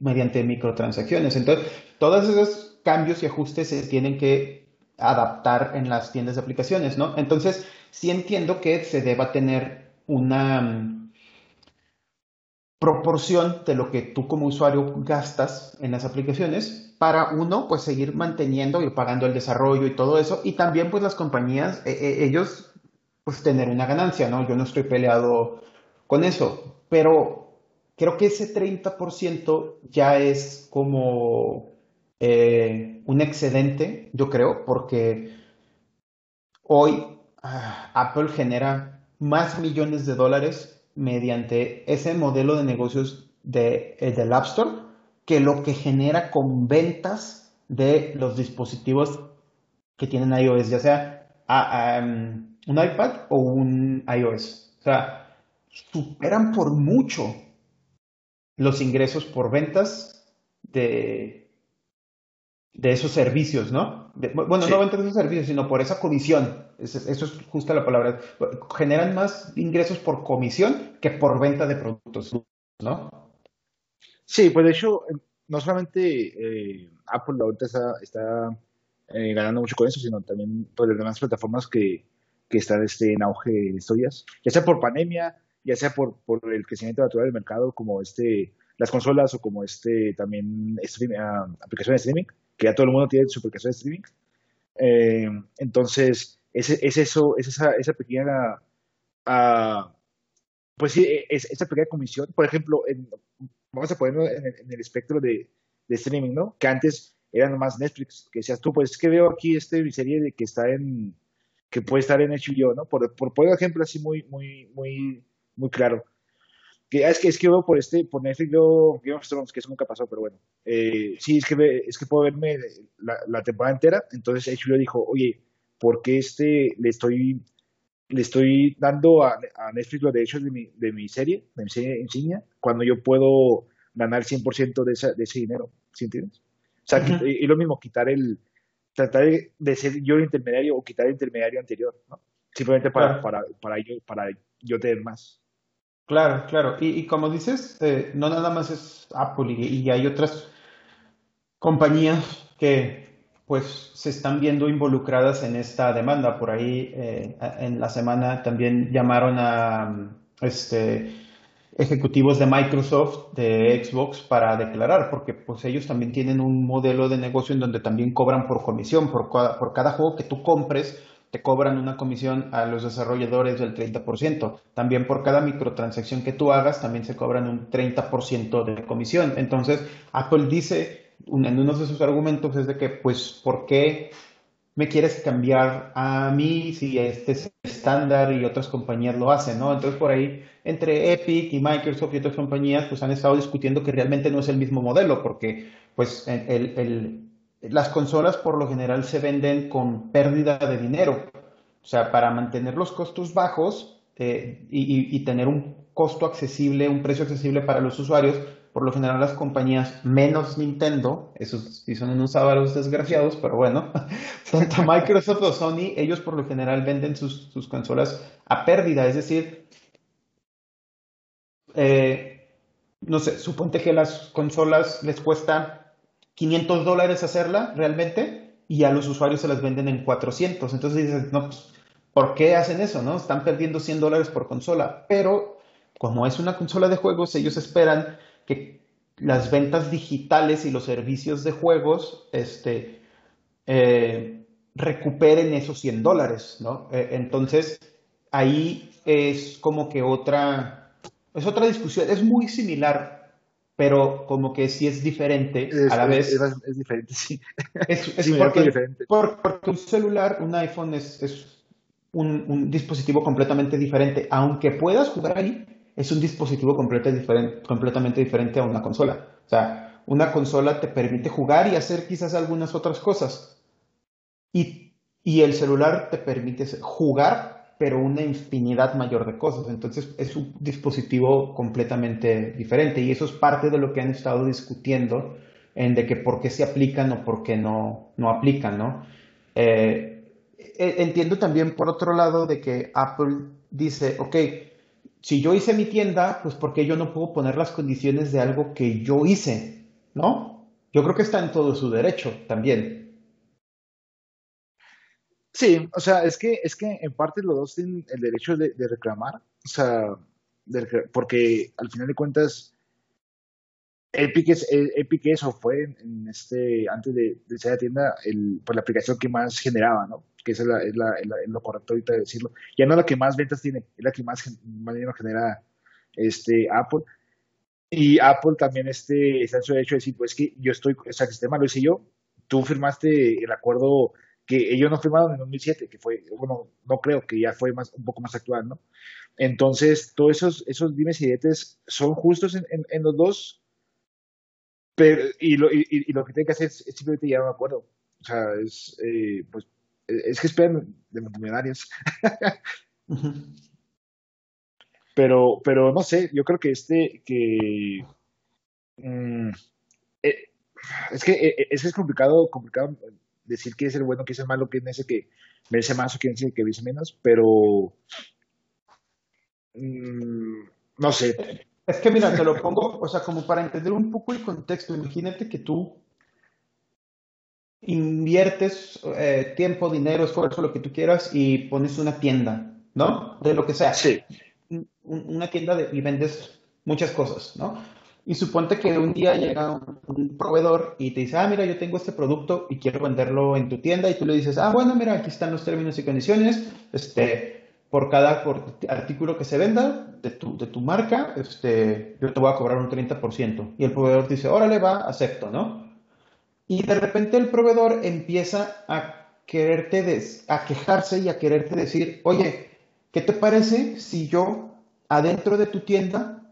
mediante microtransacciones. Entonces, todos esos cambios y ajustes se tienen que adaptar en las tiendas de aplicaciones, ¿no? Entonces, sí entiendo que se deba tener una um, proporción de lo que tú como usuario gastas en las aplicaciones para uno, pues seguir manteniendo y pagando el desarrollo y todo eso. Y también, pues las compañías, eh, ellos, pues tener una ganancia, ¿no? Yo no estoy peleado con eso, pero creo que ese 30% ya es como eh, un excedente, yo creo, porque hoy uh, Apple genera más millones de dólares mediante ese modelo de negocios de, eh, del App Store que lo que genera con ventas de los dispositivos que tienen iOS, ya sea uh, um, un iPad o un iOS. O sea, superan por mucho los ingresos por ventas de, de esos servicios, ¿no? De, bueno, sí. no ventas de esos servicios, sino por esa comisión. Eso, eso es justa la palabra. Generan más ingresos por comisión que por venta de productos, ¿no? Sí, pues de hecho, no solamente eh, Apple ahorita está, está eh, ganando mucho con eso, sino también por las demás plataformas que, que están este, en auge en estos días, ya sea por pandemia, ya sea por, por el crecimiento natural del mercado, como este, las consolas o como este también stream, uh, aplicación de streaming, que ya todo el mundo tiene su aplicación de streaming. Eh, entonces, es, es, eso, es esa, esa pequeña, uh, pues sí, es esa pequeña comisión. Por ejemplo, vamos a ponerlo en, el espectro de, streaming, ¿no? Que antes eran más Netflix, que decías tú, pues es que veo aquí este serie de que está en, que puede estar en HBO, ¿no? Por, por poner ejemplo así muy, muy, muy muy claro. Que, es que es que veo por este, por Netflix veo Game of Thrones, que eso nunca pasó, pero bueno. Eh, sí, es que, es que puedo verme la, la, temporada entera. Entonces HBO dijo, oye, ¿por qué este le estoy le estoy dando a, a Netflix los derechos de mi, de mi serie, de mi serie insignia, cuando yo puedo ganar 100% de, esa, de ese dinero? ¿Sí entiendes? O sea, uh -huh. y, y, lo mismo, quitar el, tratar de, de, ser yo el intermediario o quitar el intermediario anterior, ¿no? Simplemente para, para, para, yo, para yo tener más. Claro, claro. Y, como dices, eh, no nada más es Apple y, y, hay otras compañías que pues se están viendo involucradas en esta demanda. Por ahí eh, en la semana también llamaron a este, ejecutivos de Microsoft, de Xbox, para declarar, porque pues ellos también tienen un modelo de negocio en donde también cobran por comisión, por cada, por cada juego que tú compres, te cobran una comisión a los desarrolladores del 30%. También por cada microtransacción que tú hagas, también se cobran un 30% de comisión. Entonces, Apple dice, en uno de sus argumentos es de que, pues, ¿por qué me quieres cambiar a mí si este es estándar y otras compañías lo hacen, ¿no? Entonces, por ahí, entre Epic y Microsoft y otras compañías, pues han estado discutiendo que realmente no es el mismo modelo, porque, pues, el, el las consolas por lo general se venden con pérdida de dinero. O sea, para mantener los costos bajos eh, y, tener un costo accesible, un precio accesible para los usuarios, por lo general las compañías menos Nintendo, esos sí son unos sábados desgraciados, pero bueno, tanto Microsoft o Sony, ellos por lo general venden sus, consolas a pérdida, es decir, eh, no sé, suponte que las consolas les cuesta 500 dólares hacerla realmente y a los usuarios se las venden en 400. Entonces dices, no, pues, ¿por qué hacen eso? no? Están perdiendo 100 dólares por consola. Pero como es una consola de juegos, ellos esperan que las ventas digitales y los servicios de juegos este, eh, recuperen esos 100 dólares. ¿no? Eh, entonces ahí es como que otra, es otra discusión. Es muy similar pero como que sí es diferente a la vez. Es, diferente, sí. Es, es porque, diferente. porque, un celular, un iPhone es, un, dispositivo completamente diferente. Aunque puedas jugar ahí, es un dispositivo diferente, completamente diferente a una consola. O sea, una consola te permite jugar y hacer quizás algunas otras cosas. Y, y el celular te permite jugar pero una infinidad mayor de cosas. Entonces es un dispositivo completamente diferente y eso es parte de lo que han estado discutiendo en de que por qué se aplican o por qué no, no aplican, ¿no? Eh, e, entiendo también por otro lado de que Apple dice, ok, si yo hice mi tienda, pues ¿por qué yo no puedo poner las condiciones de algo que yo hice? ¿No? Yo creo que está en todo su derecho también. Sí, o sea, es que, es que en parte los dos tienen el derecho de, reclamar, o sea, porque al final de cuentas, Epic, es, Epic eso fue en, este, antes de, de ser la tienda, el, pues, la aplicación que más generaba, ¿no? Que esa es, la, es, lo correcto ahorita de decirlo. Ya no la que más ventas tiene, es la que más, más dinero genera este, Apple. Y Apple también este, está en su derecho de decir, pues que yo estoy, o sea, el sistema lo hice yo, tú firmaste el acuerdo que ellos no firmaron en 2007, que fue, bueno, no creo que ya fue más, un poco más actual, ¿no? Entonces, todos esos, esos dimes y diretes son justos en, en, los dos, pero, y, lo, y, lo que tienen que hacer es, simplemente llegar a un acuerdo. O sea, es, eh, pues, es que esperan de multimillonarios. pero, pero no sé, yo creo que este, que... Mm, eh, es que eh, es, es complicado, complicado decir que es el bueno, que es el malo, que es ese que merece más o quién es el que merece menos, pero mm, no sé. Es que mira, te lo pongo, o sea, como para entender un poco el contexto, imagínate que tú inviertes eh, tiempo, dinero, esfuerzo, lo que tú quieras y pones una tienda, ¿no? De lo que sea. Sí. Una tienda de, y vendes muchas cosas, ¿no? Y suponte que un día llega un, proveedor y te dice, ah, mira, yo tengo este producto y quiero venderlo en tu tienda. Y tú le dices, ah, bueno, mira, aquí están los términos y condiciones. Este, por cada artículo que se venda de tu, de tu marca, este, yo te voy a cobrar un 30%. Y el proveedor dice, órale, va, acepto, ¿no? Y de repente el proveedor empieza a quererte, a quejarse y a quererte decir, oye, ¿qué te parece si yo adentro de tu tienda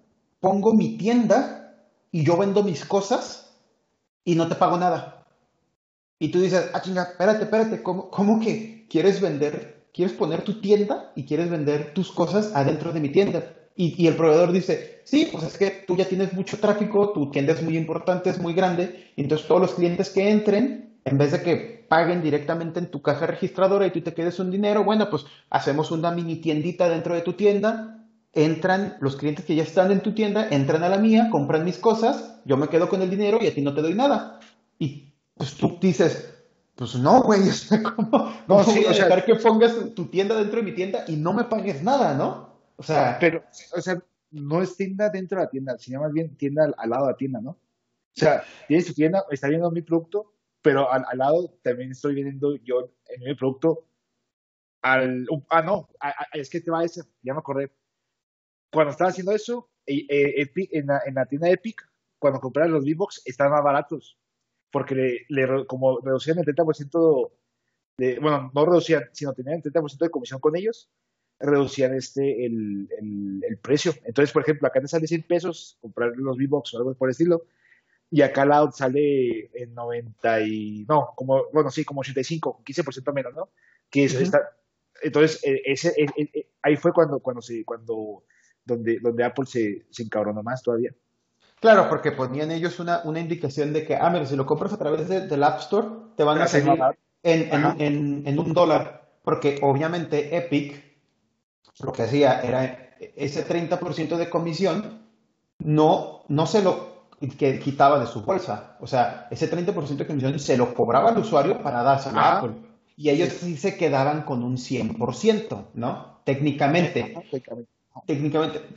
pongo mi tienda y yo vendo mis cosas y no te pago nada. Y tú dices, ah, chinga, espérate, espérate, ¿cómo, ¿cómo que quieres vender, quieres poner tu tienda y quieres vender tus cosas adentro de mi tienda? Y, y, el proveedor dice, sí, pues es que tú ya tienes mucho tráfico, tu tienda es muy importante, es muy grande, y entonces todos los clientes que entren, en vez de que paguen directamente en tu caja registradora y tú te quedes un dinero, bueno, pues hacemos una mini tiendita dentro de tu tienda entran los clientes que ya están en tu tienda, entran a la mía, compran mis cosas, yo me quedo con el dinero y a ti no te doy nada. Y pues tú dices, pues no, güey, ¿cómo, no, sí, o sea, que pongas tu tienda dentro de mi tienda y no me pagues nada, ¿no? O sea, pero, o sea, no es tienda dentro de la tienda, sino más bien tienda al, lado de la tienda, ¿no? O sea, tienes tu tienda, está viendo mi producto, pero al, lado también estoy vendiendo yo en mi producto al, ah, no, es que te va a decir, ya me acordé. Cuando estaba haciendo eso, eh, eh, en, la, en, la, tienda Epic, cuando compras los V-Box, estaban más baratos porque le, como reducían el 30% de, bueno, no reducían, sino tenían el 30% de comisión con ellos, reducían este el, el, precio. Entonces, por ejemplo, acá te sale 100 pesos comprar los V-Box o algo por el estilo, y acá lado sale en 90 y, no, como, bueno, sí, como 85, 15% menos, ¿no? Que eso está, entonces, e, ese, e, e, ahí fue cuando, cuando se, cuando, donde, donde Apple se, se encabronó más todavía. Claro, porque ponían ellos una, una indicación de que, ah, mira, si lo compras a través del App Store, te van a salir en, en, un dólar. Porque obviamente Epic lo que hacía era ese 30% de comisión, no, no se lo que quitaba de su bolsa. O sea, ese 30% de comisión se lo cobraba al usuario para dárselo a Apple. Y ellos sí se quedaban con un 100%, ¿no? Técnicamente. Técnicamente.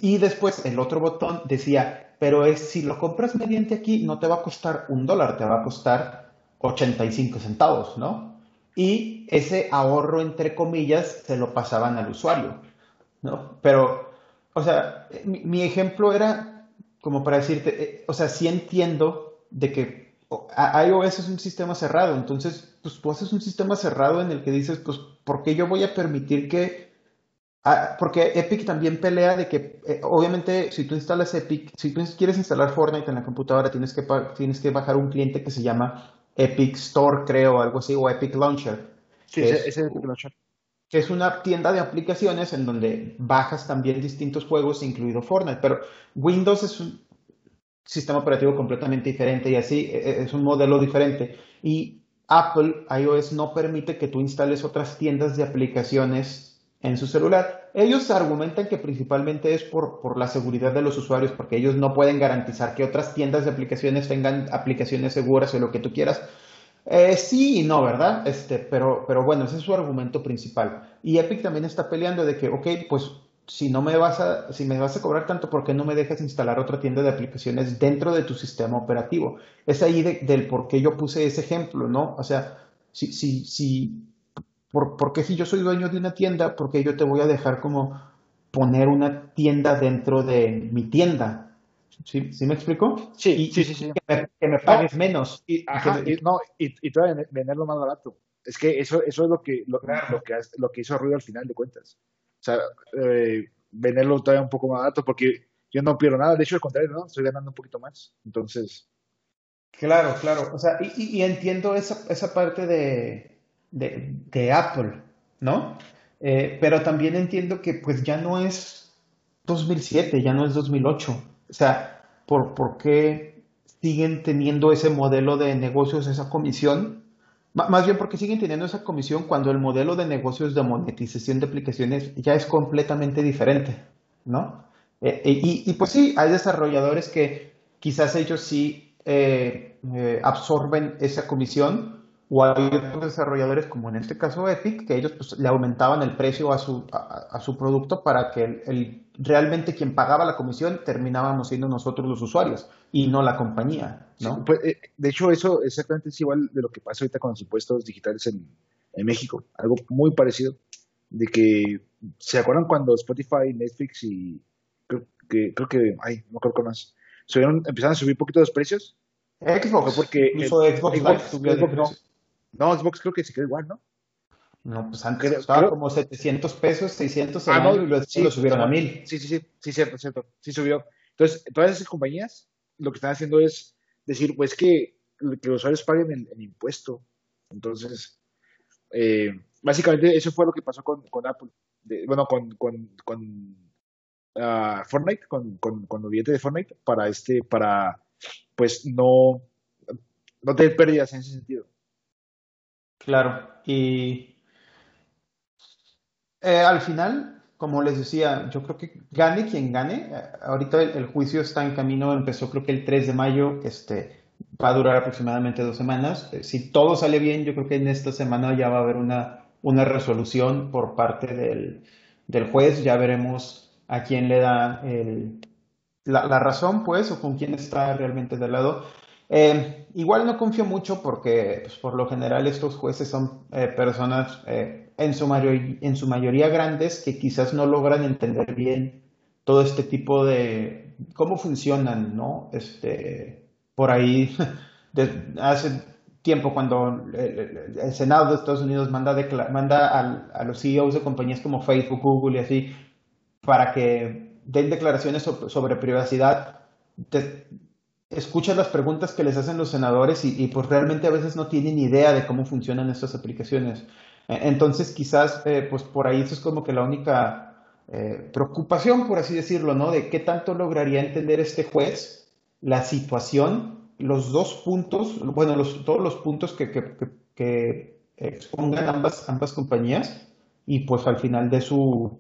Y después el otro botón decía, pero es si lo compras mediante aquí, no te va a costar un dólar, te va a costar 85 centavos, ¿no? Y ese ahorro, entre comillas, se lo pasaban al usuario, ¿no? Pero, o sea, mi, ejemplo era como para decirte, eh, o sea, sí entiendo de que iOS es un sistema cerrado, entonces, pues tú haces un sistema cerrado en el que dices, pues, ¿por qué yo voy a permitir que Ah, porque Epic también pelea de que, eh, obviamente, si tú instalas Epic, si tú quieres instalar Fortnite en la computadora, tienes que, tienes que bajar un cliente que se llama Epic Store, creo, algo así, o Epic Launcher. Sí, ese es Epic Launcher. Que es una tienda de aplicaciones en donde bajas también distintos juegos, incluido Fortnite. Pero Windows es un sistema operativo completamente diferente y así e, e, es un modelo diferente. Y Apple, iOS, no permite que tú instales otras tiendas de aplicaciones en su celular. Ellos argumentan que principalmente es por, por, la seguridad de los usuarios, porque ellos no pueden garantizar que otras tiendas de aplicaciones tengan aplicaciones seguras o lo que tú quieras. Eh, sí y no, ¿verdad? Este, pero, pero bueno, ese es su argumento principal. Y Epic también está peleando de que, ok, pues si no me vas a, si me vas a cobrar tanto, ¿por qué no me dejas instalar otra tienda de aplicaciones dentro de tu sistema operativo? Es ahí del por qué yo puse ese ejemplo, ¿no? O sea, si, si, si por, porque si yo soy dueño de una tienda, ¿por qué yo te voy a dejar como poner una tienda dentro de mi tienda? ¿Sí, ¿sí me explico? Sí, sí, sí, sí. Que, me, pagues menos. Y, no, y, y todavía venderlo más barato. Es que eso, eso es lo que, lo, que, lo que hizo ruido al final de cuentas. O sea, eh, venderlo todavía un poco más barato porque yo no pierdo nada. De hecho, al contrario, ¿no? Estoy ganando un poquito más. Entonces. Claro, claro. O sea, y, y entiendo esa, esa parte de, de, Apple, ¿no? Eh, pero también entiendo que pues ya no es 2007, ya no es 2008. O sea, ¿por, ¿por qué siguen teniendo ese modelo de negocios, esa comisión? más bien porque siguen teniendo esa comisión cuando el modelo de negocios de monetización de aplicaciones ya es completamente diferente, ¿no? Eh, y, y, pues sí, hay desarrolladores que quizás ellos sí eh, absorben esa comisión, o hay otros desarrolladores, como en este caso Epic, que ellos pues, le aumentaban el precio a su, a, su producto para que el, realmente quien pagaba la comisión terminábamos siendo nosotros los usuarios y no la compañía. ¿no? Pues, eh, de hecho, eso exactamente es igual de lo que pasa ahorita con los impuestos digitales en, en México. Algo muy parecido. De que, ¿se acuerdan cuando Spotify, Netflix y creo que, creo que ay, no creo que más, subieron, empezaron a subir un poquito los precios? Xbox, porque incluso Xbox, Xbox, no, Xbox creo que se quedó igual, ¿no? No, pues antes estaba como 700 pesos, 600 ah, no, y lo, lo subieron a 1000. Sí, sí, sí, sí, cierto, cierto, sí subió. Entonces, todas esas compañías lo que están haciendo es decir, pues que, que los usuarios paguen el, impuesto. Entonces, eh, básicamente eso fue lo que pasó con, con Apple. bueno, con, con, con uh, Fortnite, con, con, con el billete de Fortnite, para este, para pues no, no tener pérdidas en ese sentido. Claro, y eh, al final, como les decía, yo creo que gane quien gane. Eh, ahorita el, juicio está en camino, empezó creo que el 3 de mayo. Este, va a durar aproximadamente dos semanas. Eh, si todo sale bien, yo creo que en esta semana ya va a haber una, una resolución por parte del, del juez. Ya veremos a quién le da el, la, la, razón, pues, o con quién está realmente del lado. Eh, igual no confío mucho porque, pues, por lo general, estos jueces son eh, personas eh, en, su en su mayoría grandes que quizás no logran entender bien todo este tipo de cómo funcionan, ¿no? Este, por ahí, hace tiempo cuando el, Senado de Estados Unidos manda, manda a, los CEOs de compañías como Facebook, Google y así, para que den declaraciones sobre, privacidad, escuchas las preguntas que les hacen los senadores y, pues realmente a veces no tienen idea de cómo funcionan estas aplicaciones. E, entonces quizás eh, pues por ahí eso es como que la única eh, preocupación, por así decirlo, ¿no? De qué tanto lograría entender este juez la situación, los dos puntos, bueno, los, todos los puntos que, que, que expongan ambas, ambas compañías y pues al final de su,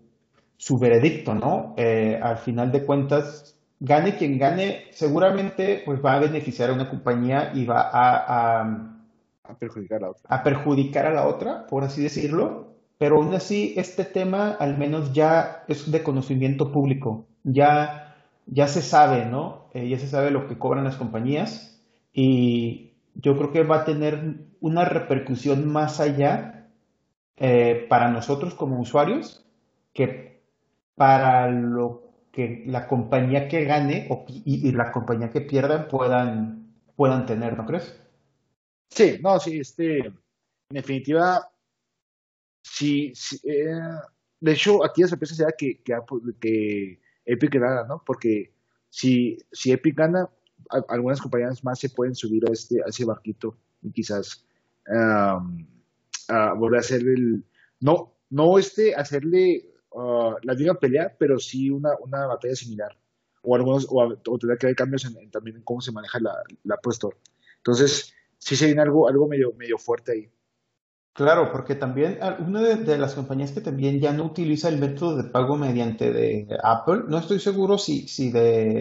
su veredicto, ¿no? Eh, al final de cuentas, gane quien gane, seguramente pues va a beneficiar a una compañía y va a, a, perjudicar a la otra. A perjudicar a la otra, por así decirlo. Pero aún así, este tema al menos ya es de conocimiento público. Ya, ya se sabe, ¿no? Eh, ya se sabe lo que cobran las compañías y yo creo que va a tener una repercusión más allá eh, para nosotros como usuarios que para lo que la compañía que gane y, la compañía que pierda puedan, puedan tener, ¿no crees? Sí, no, sí, este, en definitiva, sí, eh, de hecho, aquí la sorpresa será que, que, Epic gana, ¿no? Porque si, si Epic gana, algunas compañías más se pueden subir a, este, a ese barquito y quizás volver a hacer el, no, no este, hacerle uh, la diga pelea, pero sí una, una batalla similar. O algunos, o, o que haber cambios en, también en cómo se maneja la, la App Store. Entonces, sí se viene algo, algo medio, medio fuerte ahí. Claro, porque también ah, una de, de, las compañías que también ya no utiliza el método de pago mediante de Apple, no estoy seguro si, si de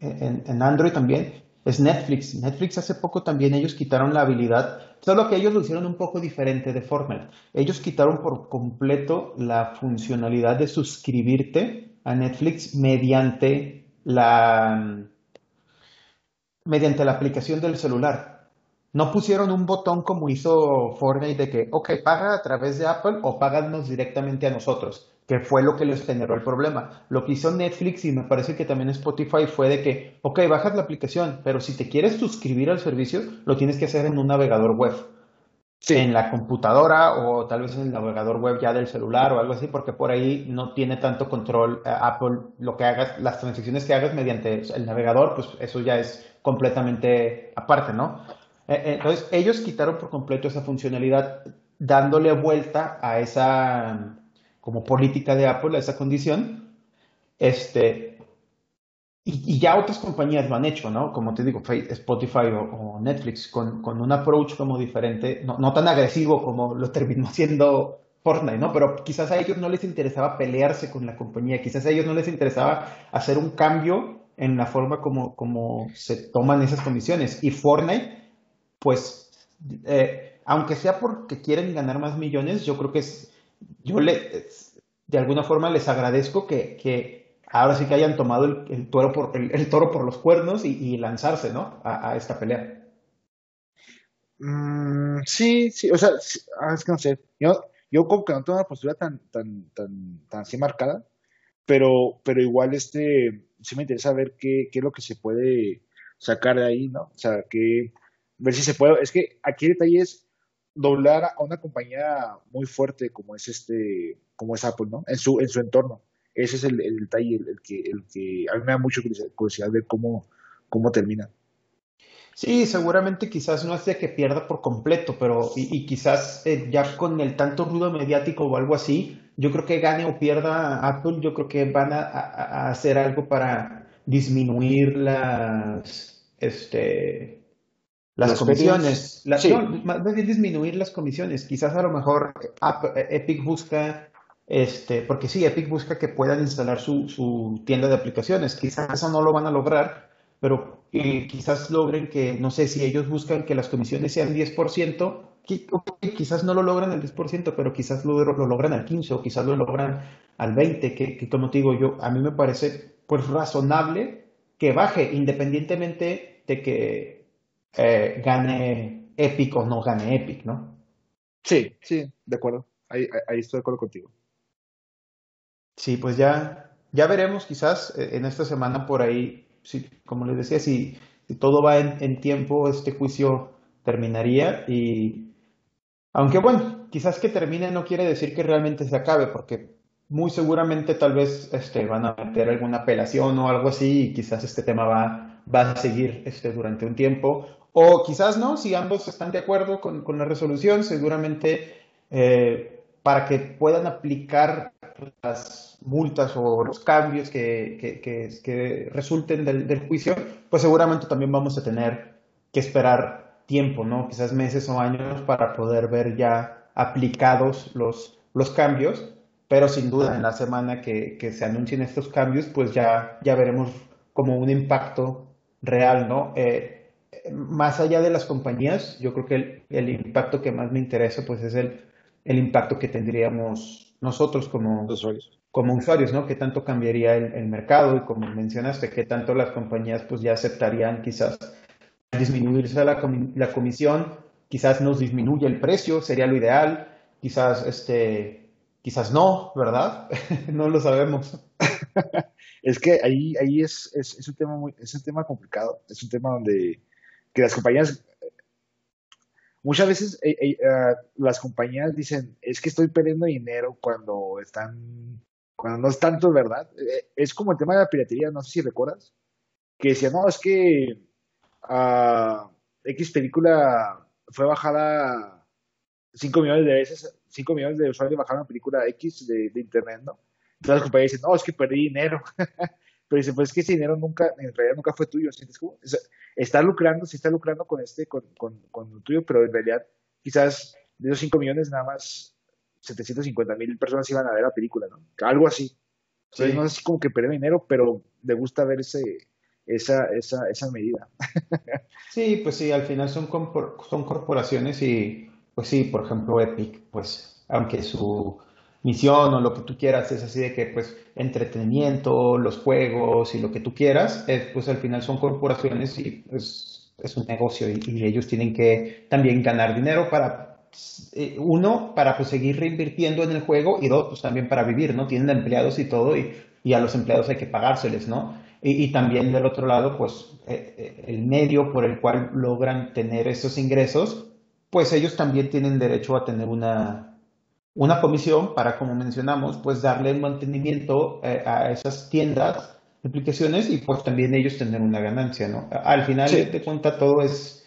en, en Android también, es Netflix. Netflix hace poco también ellos quitaron la habilidad, solo que ellos lo hicieron un poco diferente de Fortnite. Ellos quitaron por completo la funcionalidad de suscribirte a Netflix mediante la mediante la aplicación del celular. No pusieron un botón como hizo Fortnite de que, ok, paga a través de Apple o páganos directamente a nosotros que fue lo que les generó el problema. Lo que hizo Netflix y me parece que también Spotify fue de que, ok, bajas la aplicación, pero si te quieres suscribir al servicio, lo tienes que hacer en un navegador web. Sí. En la computadora o tal vez en el navegador web ya del celular o algo así, porque por ahí no tiene tanto control eh, Apple. Lo que hagas, las transacciones que hagas mediante el navegador, pues eso ya es completamente aparte, ¿no? Eh, eh, entonces, ellos quitaron por completo esa funcionalidad, dándole vuelta a esa como política de Apple a esa condición. Este, y, ya otras compañías lo han hecho, ¿no? Como te digo, Spotify o, Netflix, con, con, un approach como diferente, no, no, tan agresivo como lo terminó haciendo Fortnite, ¿no? Pero quizás a ellos no les interesaba pelearse con la compañía, quizás a ellos no les interesaba hacer un cambio en la forma como, como se toman esas condiciones. Y Fortnite, pues, eh, aunque sea porque quieren ganar más millones, yo creo que es yo le, de alguna forma les agradezco que, que ahora sí que hayan tomado el, el toro, por, el, toro por los cuernos y, lanzarse, ¿no? A, esta pelea. Mm, sí, sí, o sea, ah, es que no sé, yo, yo como que no tengo una postura tan, tan, tan, tan así marcada, pero, pero igual este, sí me interesa ver qué, qué es lo que se puede sacar de ahí, ¿no? O sea, que, ver si se puede, es que aquí el detalle es, doblar a una compañía muy fuerte como es este, como es Apple, ¿no? En su, en su entorno. Ese es el, el detalle, el, que, el que a mí me da mucho curiosidad ver cómo, cómo termina. Sí, seguramente quizás no es de que pierda por completo, pero y, quizás eh, ya con el tanto ruido mediático o algo así, yo creo que gane o pierda Apple, yo creo que van a, a, a hacer algo para disminuir las, este, las, las comisiones, sí. no, más bien disminuir las comisiones. Quizás a lo mejor Epic busca, este, porque sí, Epic busca que puedan instalar su, su tienda de aplicaciones. Quizás eso no lo van a lograr, pero quizás logren que, no sé, si ellos buscan que las comisiones sean 10%, quizás no lo logran al 10%, pero quizás lo, lo, logran al 15% o quizás lo logran al 20%, que, que como te digo yo, a mí me parece pues razonable que baje independientemente de que eh, gane Epic o no gane Epic, ¿no? Sí, sí, de acuerdo. Ahí, ahí estoy de acuerdo contigo. Sí, pues ya, ya veremos quizás eh, en esta semana por ahí, si, como les decía, si, si todo va en, en, tiempo, este juicio terminaría y aunque bueno, quizás que termine no quiere decir que realmente se acabe, porque muy seguramente tal vez este, van a meter alguna apelación o algo así y quizás este tema va, va a seguir este, durante un tiempo. O quizás no, si ambos están de acuerdo con, con la resolución, seguramente eh, para que puedan aplicar las multas o los cambios que, que, que, resulten del, del, juicio, pues seguramente también vamos a tener que esperar tiempo, ¿no? Quizás meses o años para poder ver ya aplicados los, los cambios pero sin duda en la semana que, que, se anuncien estos cambios, pues ya, ya veremos como un impacto real, ¿no? Eh, más allá de las compañías, yo creo que el, el, impacto que más me interesa, pues es el, el impacto que tendríamos nosotros como usuarios. como usuarios, ¿no? ¿Qué tanto cambiaría el, el mercado? Y como mencionaste, ¿qué tanto las compañías pues ya aceptarían quizás disminuirse la, la comisión? Quizás nos disminuye el precio, sería lo ideal. Quizás este, Quizás no, ¿verdad? no lo sabemos. es que ahí, ahí es, es, es, un tema muy, es un tema complicado, es un tema donde que las compañías, muchas veces eh, eh, uh, las compañías dicen, es que estoy perdiendo dinero cuando están, cuando no es tanto verdad. Eh, es como el tema de la piratería, no sé si recuerdas, que decía, no, es que uh, X película fue bajada 5 millones de veces 5 millones de usuarios bajaron una película X de, de internet, ¿no? Entonces las compañías dicen, no, es que perdí dinero. Pero dicen, pues es que ese dinero nunca, en realidad nunca fue tuyo. ¿sientes como? está lucrando, sí está lucrando con este, con, con, con lo tuyo, pero en realidad quizás de esos 5 millones nada más 750 mil personas iban a ver la película, ¿no? Algo así. Sí. no es así como que perdió dinero, pero le gusta ver ese, esa, esa, esa medida. sí, pues sí, al final son, son corporaciones y pues sí, por ejemplo, Epic, pues aunque su misión o lo que tú quieras es así de que pues entretenimiento, los juegos y lo que tú quieras, pues al final son corporaciones y pues, es un negocio y, ellos tienen que también ganar dinero para eh, uno para pues seguir reinvirtiendo en el juego y dos pues también para vivir, ¿no? Tienen empleados y todo y, y a los empleados hay que pagárseles, ¿no? Y, también del otro lado pues eh, eh, el medio por el cual logran tener esos ingresos pues ellos también tienen derecho a tener una, una comisión para, como mencionamos, pues darle el mantenimiento eh, a esas tiendas aplicaciones y pues también ellos tener una ganancia, ¿no? Al final sí. de cuenta todo es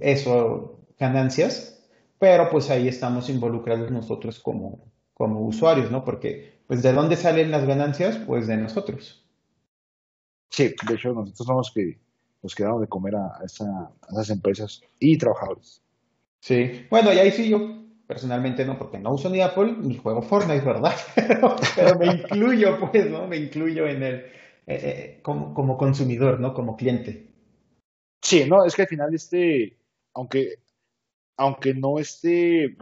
eso, ganancias, pero pues ahí estamos involucrados nosotros como, como usuarios, ¿no? Porque pues de dónde salen las ganancias, pues de nosotros. Sí, de hecho nosotros somos que nos quedamos de comer a, esa, a esas empresas y trabajadores. Sí, bueno, y ahí sí yo personalmente no, porque no uso ni Apple ni juego Fortnite, ¿verdad? Pero, me incluyo, pues, ¿no? Me incluyo en el, eh, eh, como, como consumidor, ¿no? Como cliente. Sí, no, es que al final este, aunque, aunque no esté,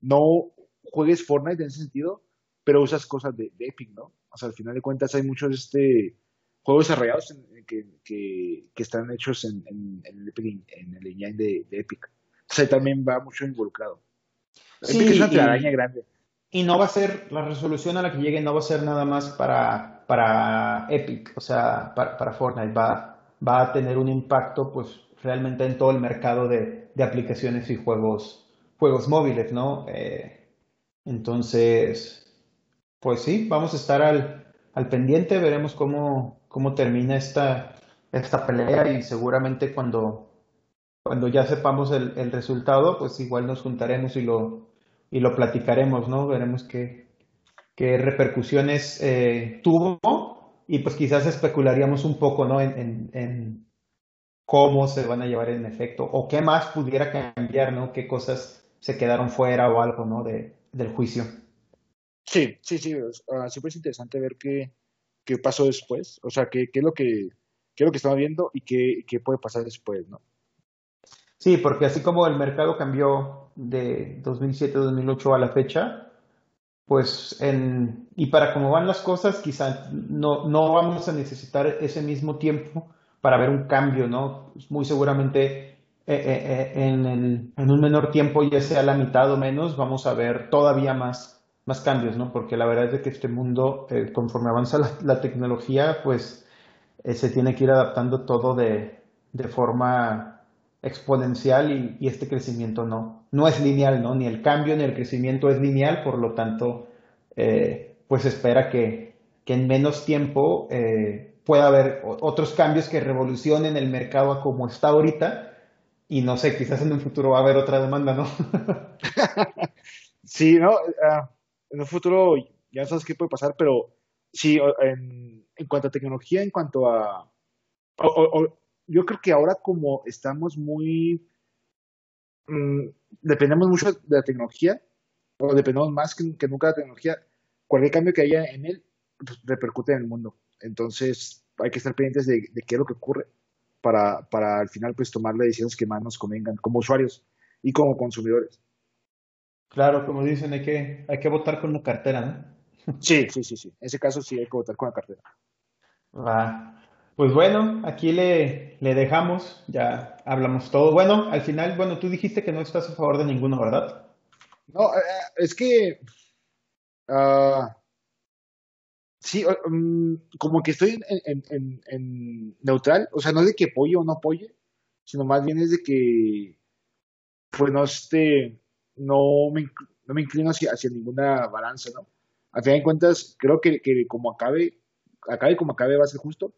no juegues Fortnite en ese sentido, pero usas cosas de, Epic, ¿no? O sea, al final de cuentas hay muchos este, juegos desarrollados que, que, están hechos en, en, en, el, Epic, en el engine de Epic. O sea, también va mucho involucrado. Sí, es una telaraña grande. Y no va a ser, la resolución a la que llegue no va a ser nada más para, para Epic, o sea, para, para Fortnite. Va, va a tener un impacto, pues, realmente en todo el mercado de, de aplicaciones y juegos, juegos móviles, ¿no? Eh, entonces, pues sí, vamos a estar al, al pendiente, veremos cómo, cómo termina esta, esta pelea y seguramente cuando, cuando ya sepamos el, el, resultado, pues igual nos juntaremos y lo, y lo platicaremos, ¿no? Veremos qué, qué repercusiones eh, tuvo y pues quizás especularíamos un poco, ¿no? En, en, en, cómo se van a llevar en efecto o qué más pudiera cambiar, ¿no? Qué cosas se quedaron fuera o algo, ¿no? De, del juicio. Sí, sí, sí. Uh, siempre es interesante ver qué, qué pasó después. O sea, qué, qué es lo que qué es lo que estamos viendo y qué, qué puede pasar después, ¿no? Sí, porque así como el mercado cambió de 2007-2008 a la fecha, pues en, y para cómo van las cosas, quizá no, no vamos a necesitar ese mismo tiempo para ver un cambio, ¿no? Muy seguramente eh, eh, eh, en, en, un menor tiempo, ya sea la mitad o menos, vamos a ver todavía más, más cambios, ¿no? Porque la verdad es que este mundo, conforme avanza la, tecnología, pues se tiene que ir adaptando todo de, de forma exponencial y, este crecimiento no, no es lineal, ¿no? Ni el cambio ni el crecimiento es lineal, por lo tanto, pues espera que, que, en menos tiempo pueda haber otros cambios que revolucionen el mercado como está ahorita y no sé, quizás en un futuro va a haber otra demanda, ¿no? sí, ¿no? Ah, en un futuro ya no sabes qué puede pasar, pero sí, en, en cuanto a tecnología, en cuanto a... yo creo que ahora como estamos muy... Mm, dependemos mucho de la tecnología, o dependemos más que, nunca de la tecnología, cualquier cambio que haya en él pues, repercute en el mundo. Entonces hay que estar pendientes de, de qué es lo que ocurre para, para al final pues tomar las decisiones que más nos convengan como usuarios y como consumidores. Claro, como dicen, hay que, hay que votar con la cartera, ¿no? Sí, sí, sí, sí. En ese caso sí hay que votar con la cartera. Pues bueno, aquí le, le dejamos, ya hablamos todo. Bueno, al final, bueno, tú dijiste que no estás a favor de ninguno, ¿verdad? No, eh, es que uh, Sí, mm, como que estoy en, neutral, o sea, no es de que apoye o no apoye, sino más bien es de que, pues no, este, no me, no me inclino hacia, ninguna balanza, ¿no? A fin de cuentas, creo que, que como acabe, acabe como acabe va a ser justo,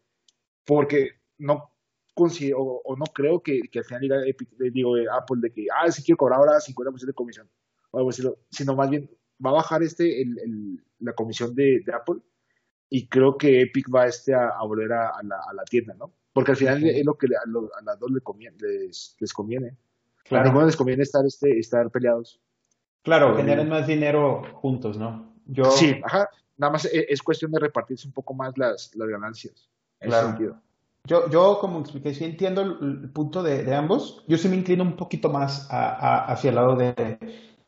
porque no considero, o, no creo que, que, al final diga digo, Apple de que, ah, sí quiero cobrar ahora 50% de comisión, o algo así, sino más bien va a bajar este, el, la comisión de, de Apple y creo que Epic va este a, volver a, la, tienda, ¿no? Porque al final es lo que a, las dos les conviene. Les, conviene. A ninguno les conviene estar, este, estar peleados. Claro, generan más dinero juntos, ¿no? Yo... Sí, ajá. Nada más es, cuestión de repartirse un poco más las, las ganancias. Claro. sentido. Yo, yo, como expliqué, sí entiendo el, punto de, ambos. Yo sí me inclino un poquito más hacia el lado de,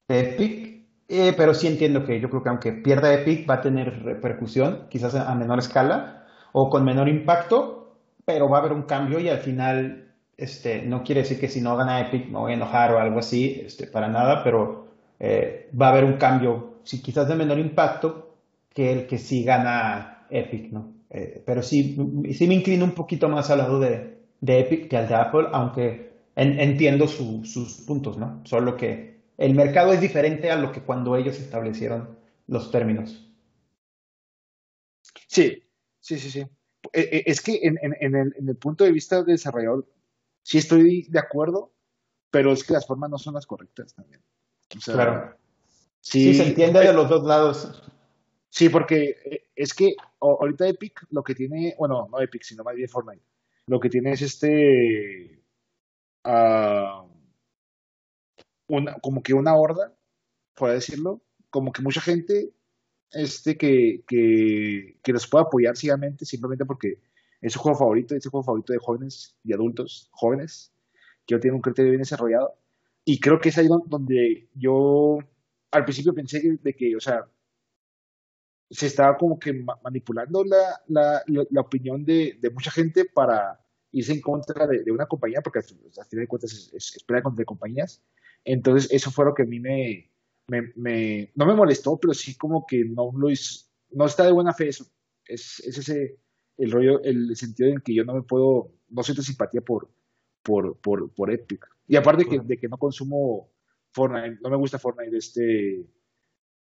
de Epic eh, pero sí entiendo que yo creo que aunque pierda Epic va a tener repercusión, quizás a menor escala o con menor impacto, pero va a haber un cambio y al final este, no quiere decir que si no gana Epic me voy a enojar o algo así, este, para nada, pero eh, va a haber un cambio, sí, quizás de menor impacto que el que sí gana Epic, ¿no? Eh, pero sí, sí me inclino un poquito más al lado de, de Epic que al de Apple, aunque entiendo sus puntos, ¿no? Solo que el mercado es diferente a lo que cuando ellos establecieron los términos. Sí, sí, sí, sí. Eh, eh, es que en, el, punto de vista del desarrollador, sí estoy de acuerdo, pero es que las formas no son las correctas también. claro. Sí, se entiende de los dos lados. Sí, porque eh, es que ahorita Epic lo que tiene, bueno, no Epic, sino más bien Fortnite, lo que tiene es este, uh, una, como que una horda, por decirlo, como que mucha gente este, que, que, que los pueda apoyar ciegamente simplemente porque es su juego favorito, es su juego favorito de jóvenes y adultos jóvenes, que no tienen un criterio bien desarrollado. Y creo que es ahí donde yo al principio pensé de que, o sea, se estaba como que manipulando la, la, la, opinión de, de, mucha gente para irse en contra de, una compañía, porque al final de cuentas es, es, es contra compañías, entonces, eso fue lo que a mí me, me, no me molestó, pero sí como que no lo hizo, no está de buena fe eso. Es, es ese el rollo, el sentido en que yo no me puedo, no siento simpatía por, por, por, por Epic. Y aparte que, de que no consumo Fortnite, no me gusta Fortnite, este,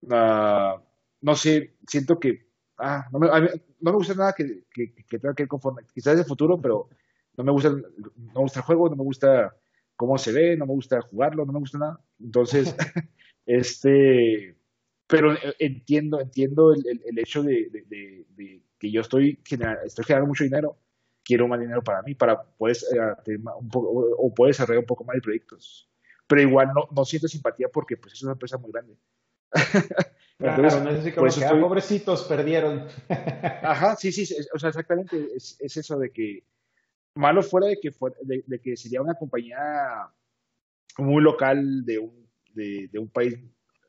uh, no sé, siento que, ah, no me, no me gusta nada que, que, que, tenga que ver con Fortnite. Quizás es el futuro, pero no me gusta, no me gusta el juego, no me gusta cómo se ve, no me gusta jugarlo, no me gusta nada. Entonces, este, pero entiendo, entiendo el, el, hecho de, de, que yo estoy, estoy generando mucho dinero, quiero más dinero para mí, para poder eh, un poco, o poder desarrollar un poco más de proyectos. Pero igual no, no siento simpatía porque pues es una empresa muy grande. Entonces, no es así como que, ah, pobrecitos, perdieron. Ajá, sí, sí, o sea, exactamente, es, es eso de que malo fuera de que, de, que sería una compañía muy local de un, de, un país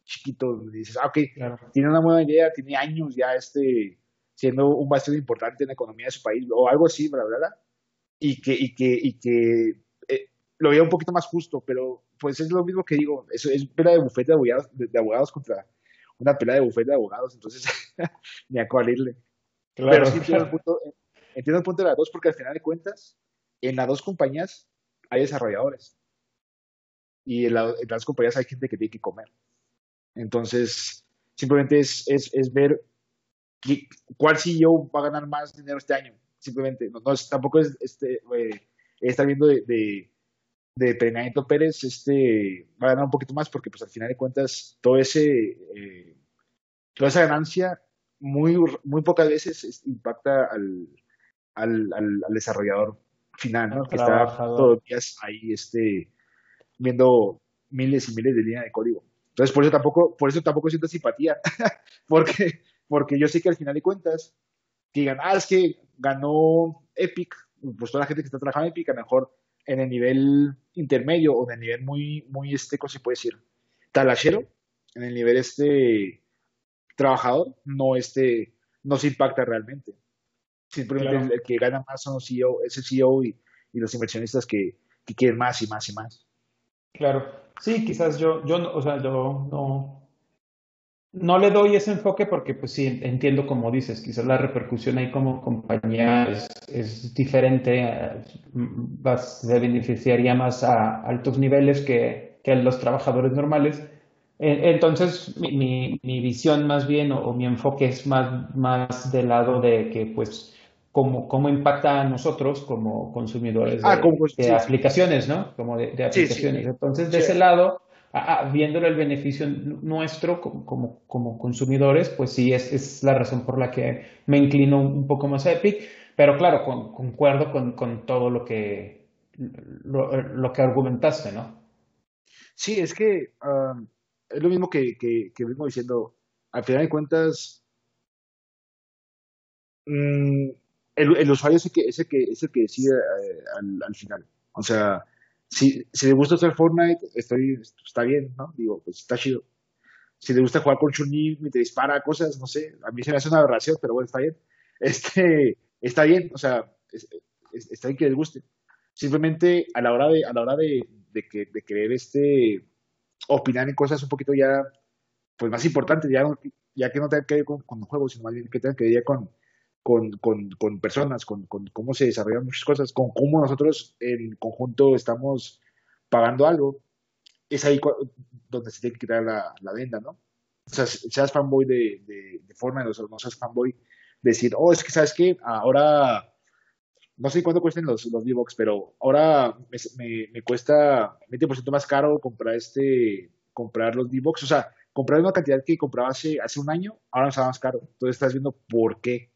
chiquito, donde dices, ah, ok, tiene una buena idea, tiene años ya este, siendo un bastión importante en la economía de su país, o algo así, ¿verdad? Y que, y que, y que eh, lo veía un poquito más justo, pero pues es lo mismo que digo, es pelea de bufete de abogados, de, abogados contra una pelea de bufete de abogados, entonces ni a cuál irle. pero sí entiendo el, punto, entiendo el punto de las dos, porque al final de cuentas, en las dos compañías hay desarrolladores. Y en, las dos compañías hay gente que tiene que comer. Entonces, simplemente es, es, es ver cuál CEO va a ganar más dinero este año. Simplemente, no, tampoco es este, eh, estar viendo de, de, de Pérez, este, va a ganar un poquito más porque pues al final de cuentas todo ese, eh, toda esa ganancia muy, muy pocas veces impacta al, al, al, desarrollador final, que está todos los días ahí este, viendo miles y miles de líneas de código. Entonces, por eso tampoco, por eso tampoco siento simpatía, porque, porque yo sé que al final de cuentas, que digan, ah, es que ganó Epic, pues toda la gente que está trabajando en Epic, a lo mejor en el nivel intermedio o en el nivel muy, muy, este, ¿cómo se puede decir? Talachero, en el nivel este trabajador, no este, no se impacta realmente. Simplemente el, que gana más son los CEO, es el CEO y, y los inversionistas que, que, quieren más y más y más. Claro, sí, quizás yo, yo no, o sea, yo no, no le doy ese enfoque porque, pues sí, entiendo como dices, quizás la repercusión ahí como compañía es, es diferente, eh, se beneficiaría más a altos niveles que, que a los trabajadores normales. Entonces, mi, mi, visión más bien o, o, mi enfoque es más, más del lado de que, pues, cómo, cómo impacta a nosotros como consumidores ah, de, aplicaciones, ¿no? Como de, aplicaciones. Entonces, de ese lado, viéndole el beneficio nuestro como, como, consumidores, pues sí, es, es, la razón por la que me inclino un poco más a Epic, pero claro, concuerdo con, con, todo lo que, lo, que argumentaste, ¿no? Sí, es que um, es lo mismo que, que, que vengo diciendo. Al final de cuentas, mmm, el, usuario es el que, es el que, es el que decide eh, al, final. O sea, si, si le gusta hacer Fortnite, estoy, está bien, ¿no? Digo, pues está chido. Si le gusta jugar con chun y te dispara cosas, no sé, a mí se me hace una aberración, pero bueno, está bien. Este, está bien, o sea, está bien que les guste. Simplemente a la hora de, a la hora de, de, que, de querer este, opinar en cosas un poquito ya, pues más importantes, ya, ya que no tenga que ver con, con juegos, sino más bien que tenga que ver con, con, con, con personas, con, con, cómo se desarrollan muchas cosas, con cómo nosotros en conjunto estamos pagando algo, es ahí donde se tiene que quitar la, la venda, ¿no? O sea, seas fanboy de, de, de Fortnite o no seas fanboy, decir, oh, es que, ¿sabes qué? Ahora, no sé cuánto cuesten los, los D-Box, pero ahora me, me, cuesta 20% más caro comprar este, comprar los D-Box, o sea, comprar una cantidad que compraba hace, hace un año, ahora me está más caro. Entonces estás viendo por qué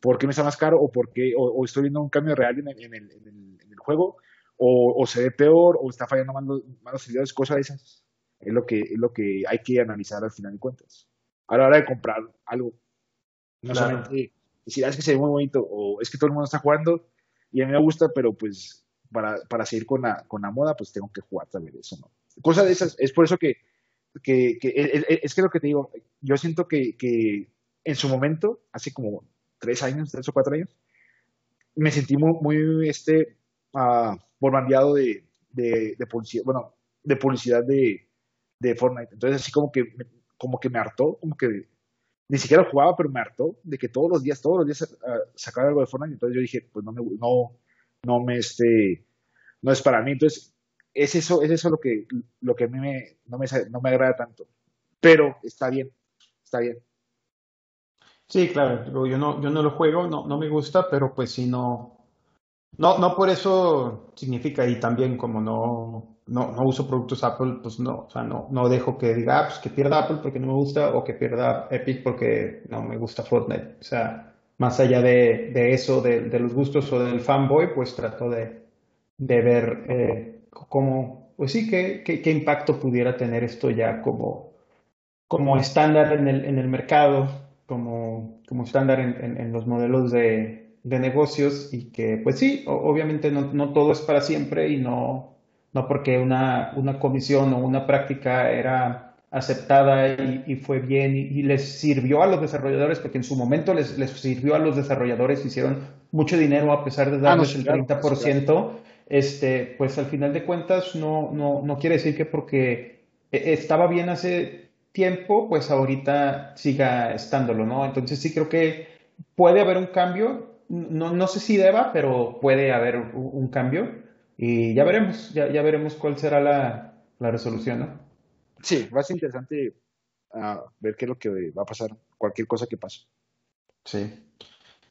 por qué me está más caro o por qué, o, estoy viendo un cambio real en, el, en el, juego, o, se ve peor, o está fallando malos, malos servidores, cosas de esas. Es lo, que, es lo que hay que analizar al final de cuentas. A la hora de comprar algo. No solamente decir, ah, es que se ve muy bonito, o es que todo el mundo está jugando y a mí me gusta, pero pues para, para seguir con la, con la moda, pues tengo que jugar también eso, ¿no? Cosas de esas. Es por eso que, que, que es, que lo que te digo, yo siento que, que en su momento, así como tres años, tres o cuatro años, me sentí muy, este, uh, bombardeado de, de, de, publicidad, bueno, de publicidad de, de Fortnite. Entonces así como que, como que me hartó, como que ni siquiera jugaba, pero me hartó de que todos los días, todos los días uh, algo de Fortnite. Entonces yo dije, pues no me, no, no me, este, no es para mí. Entonces es eso, es eso lo que, lo que a mí me, no, me, no me agrada tanto. Pero está bien, está bien. Sí, claro, yo no, yo no lo juego, no, no me gusta, pero pues si no, no, no por eso significa, y también como no, no, no uso productos Apple, pues no, o sea, no, no dejo que diga, ah, pues que pierda Apple porque no me gusta, o que pierda Epic porque no me gusta Fortnite. O sea, más allá de, eso, de, de, los gustos o del fanboy, pues trato de, de ver eh, cómo, pues sí, qué, qué, qué impacto pudiera tener esto ya como, como estándar en el, en el mercado como, como estándar en, en, los modelos de, de negocios y que, pues sí, obviamente no, no, todo es para siempre y no, no porque una, una comisión o una práctica era aceptada y, fue bien y, les sirvió a los desarrolladores, porque en su momento les, les sirvió a los desarrolladores, hicieron mucho dinero a pesar de ah, darles el 30%, este, pues al final de cuentas no, no, no quiere decir que porque e, estaba bien hace tiempo, pues ahorita siga estándolo, ¿no? Entonces sí creo que puede haber un cambio, no, no sé si deba, pero puede haber un, cambio y ya veremos, ya, ya veremos cuál será la, la resolución, ¿no? Sí, va a ser interesante uh, ver qué es lo que va a pasar, cualquier cosa que pase. Sí.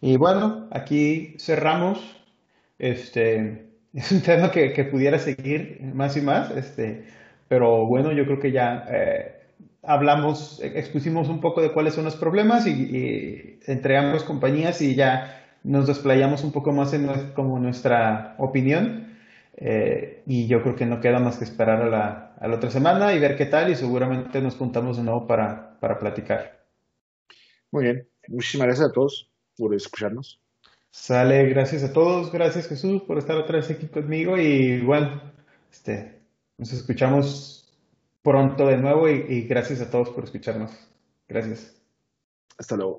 Y bueno, aquí cerramos. Este es un tema que, que pudiera seguir más y más, este, pero bueno, yo creo que ya eh, hablamos, expusimos un poco de cuáles son los problemas y, y, entre ambas compañías y ya nos desplayamos un poco más en como nuestra opinión. Eh, y yo creo que no queda más que esperar a la, a la, otra semana y ver qué tal y seguramente nos juntamos de nuevo para, para platicar. Muy bien, muchísimas gracias a todos por escucharnos. Sale, gracias a todos, gracias Jesús por estar otra vez aquí conmigo y bueno, este, nos escuchamos pronto de nuevo y, gracias a todos por escucharnos. Gracias. Hasta luego.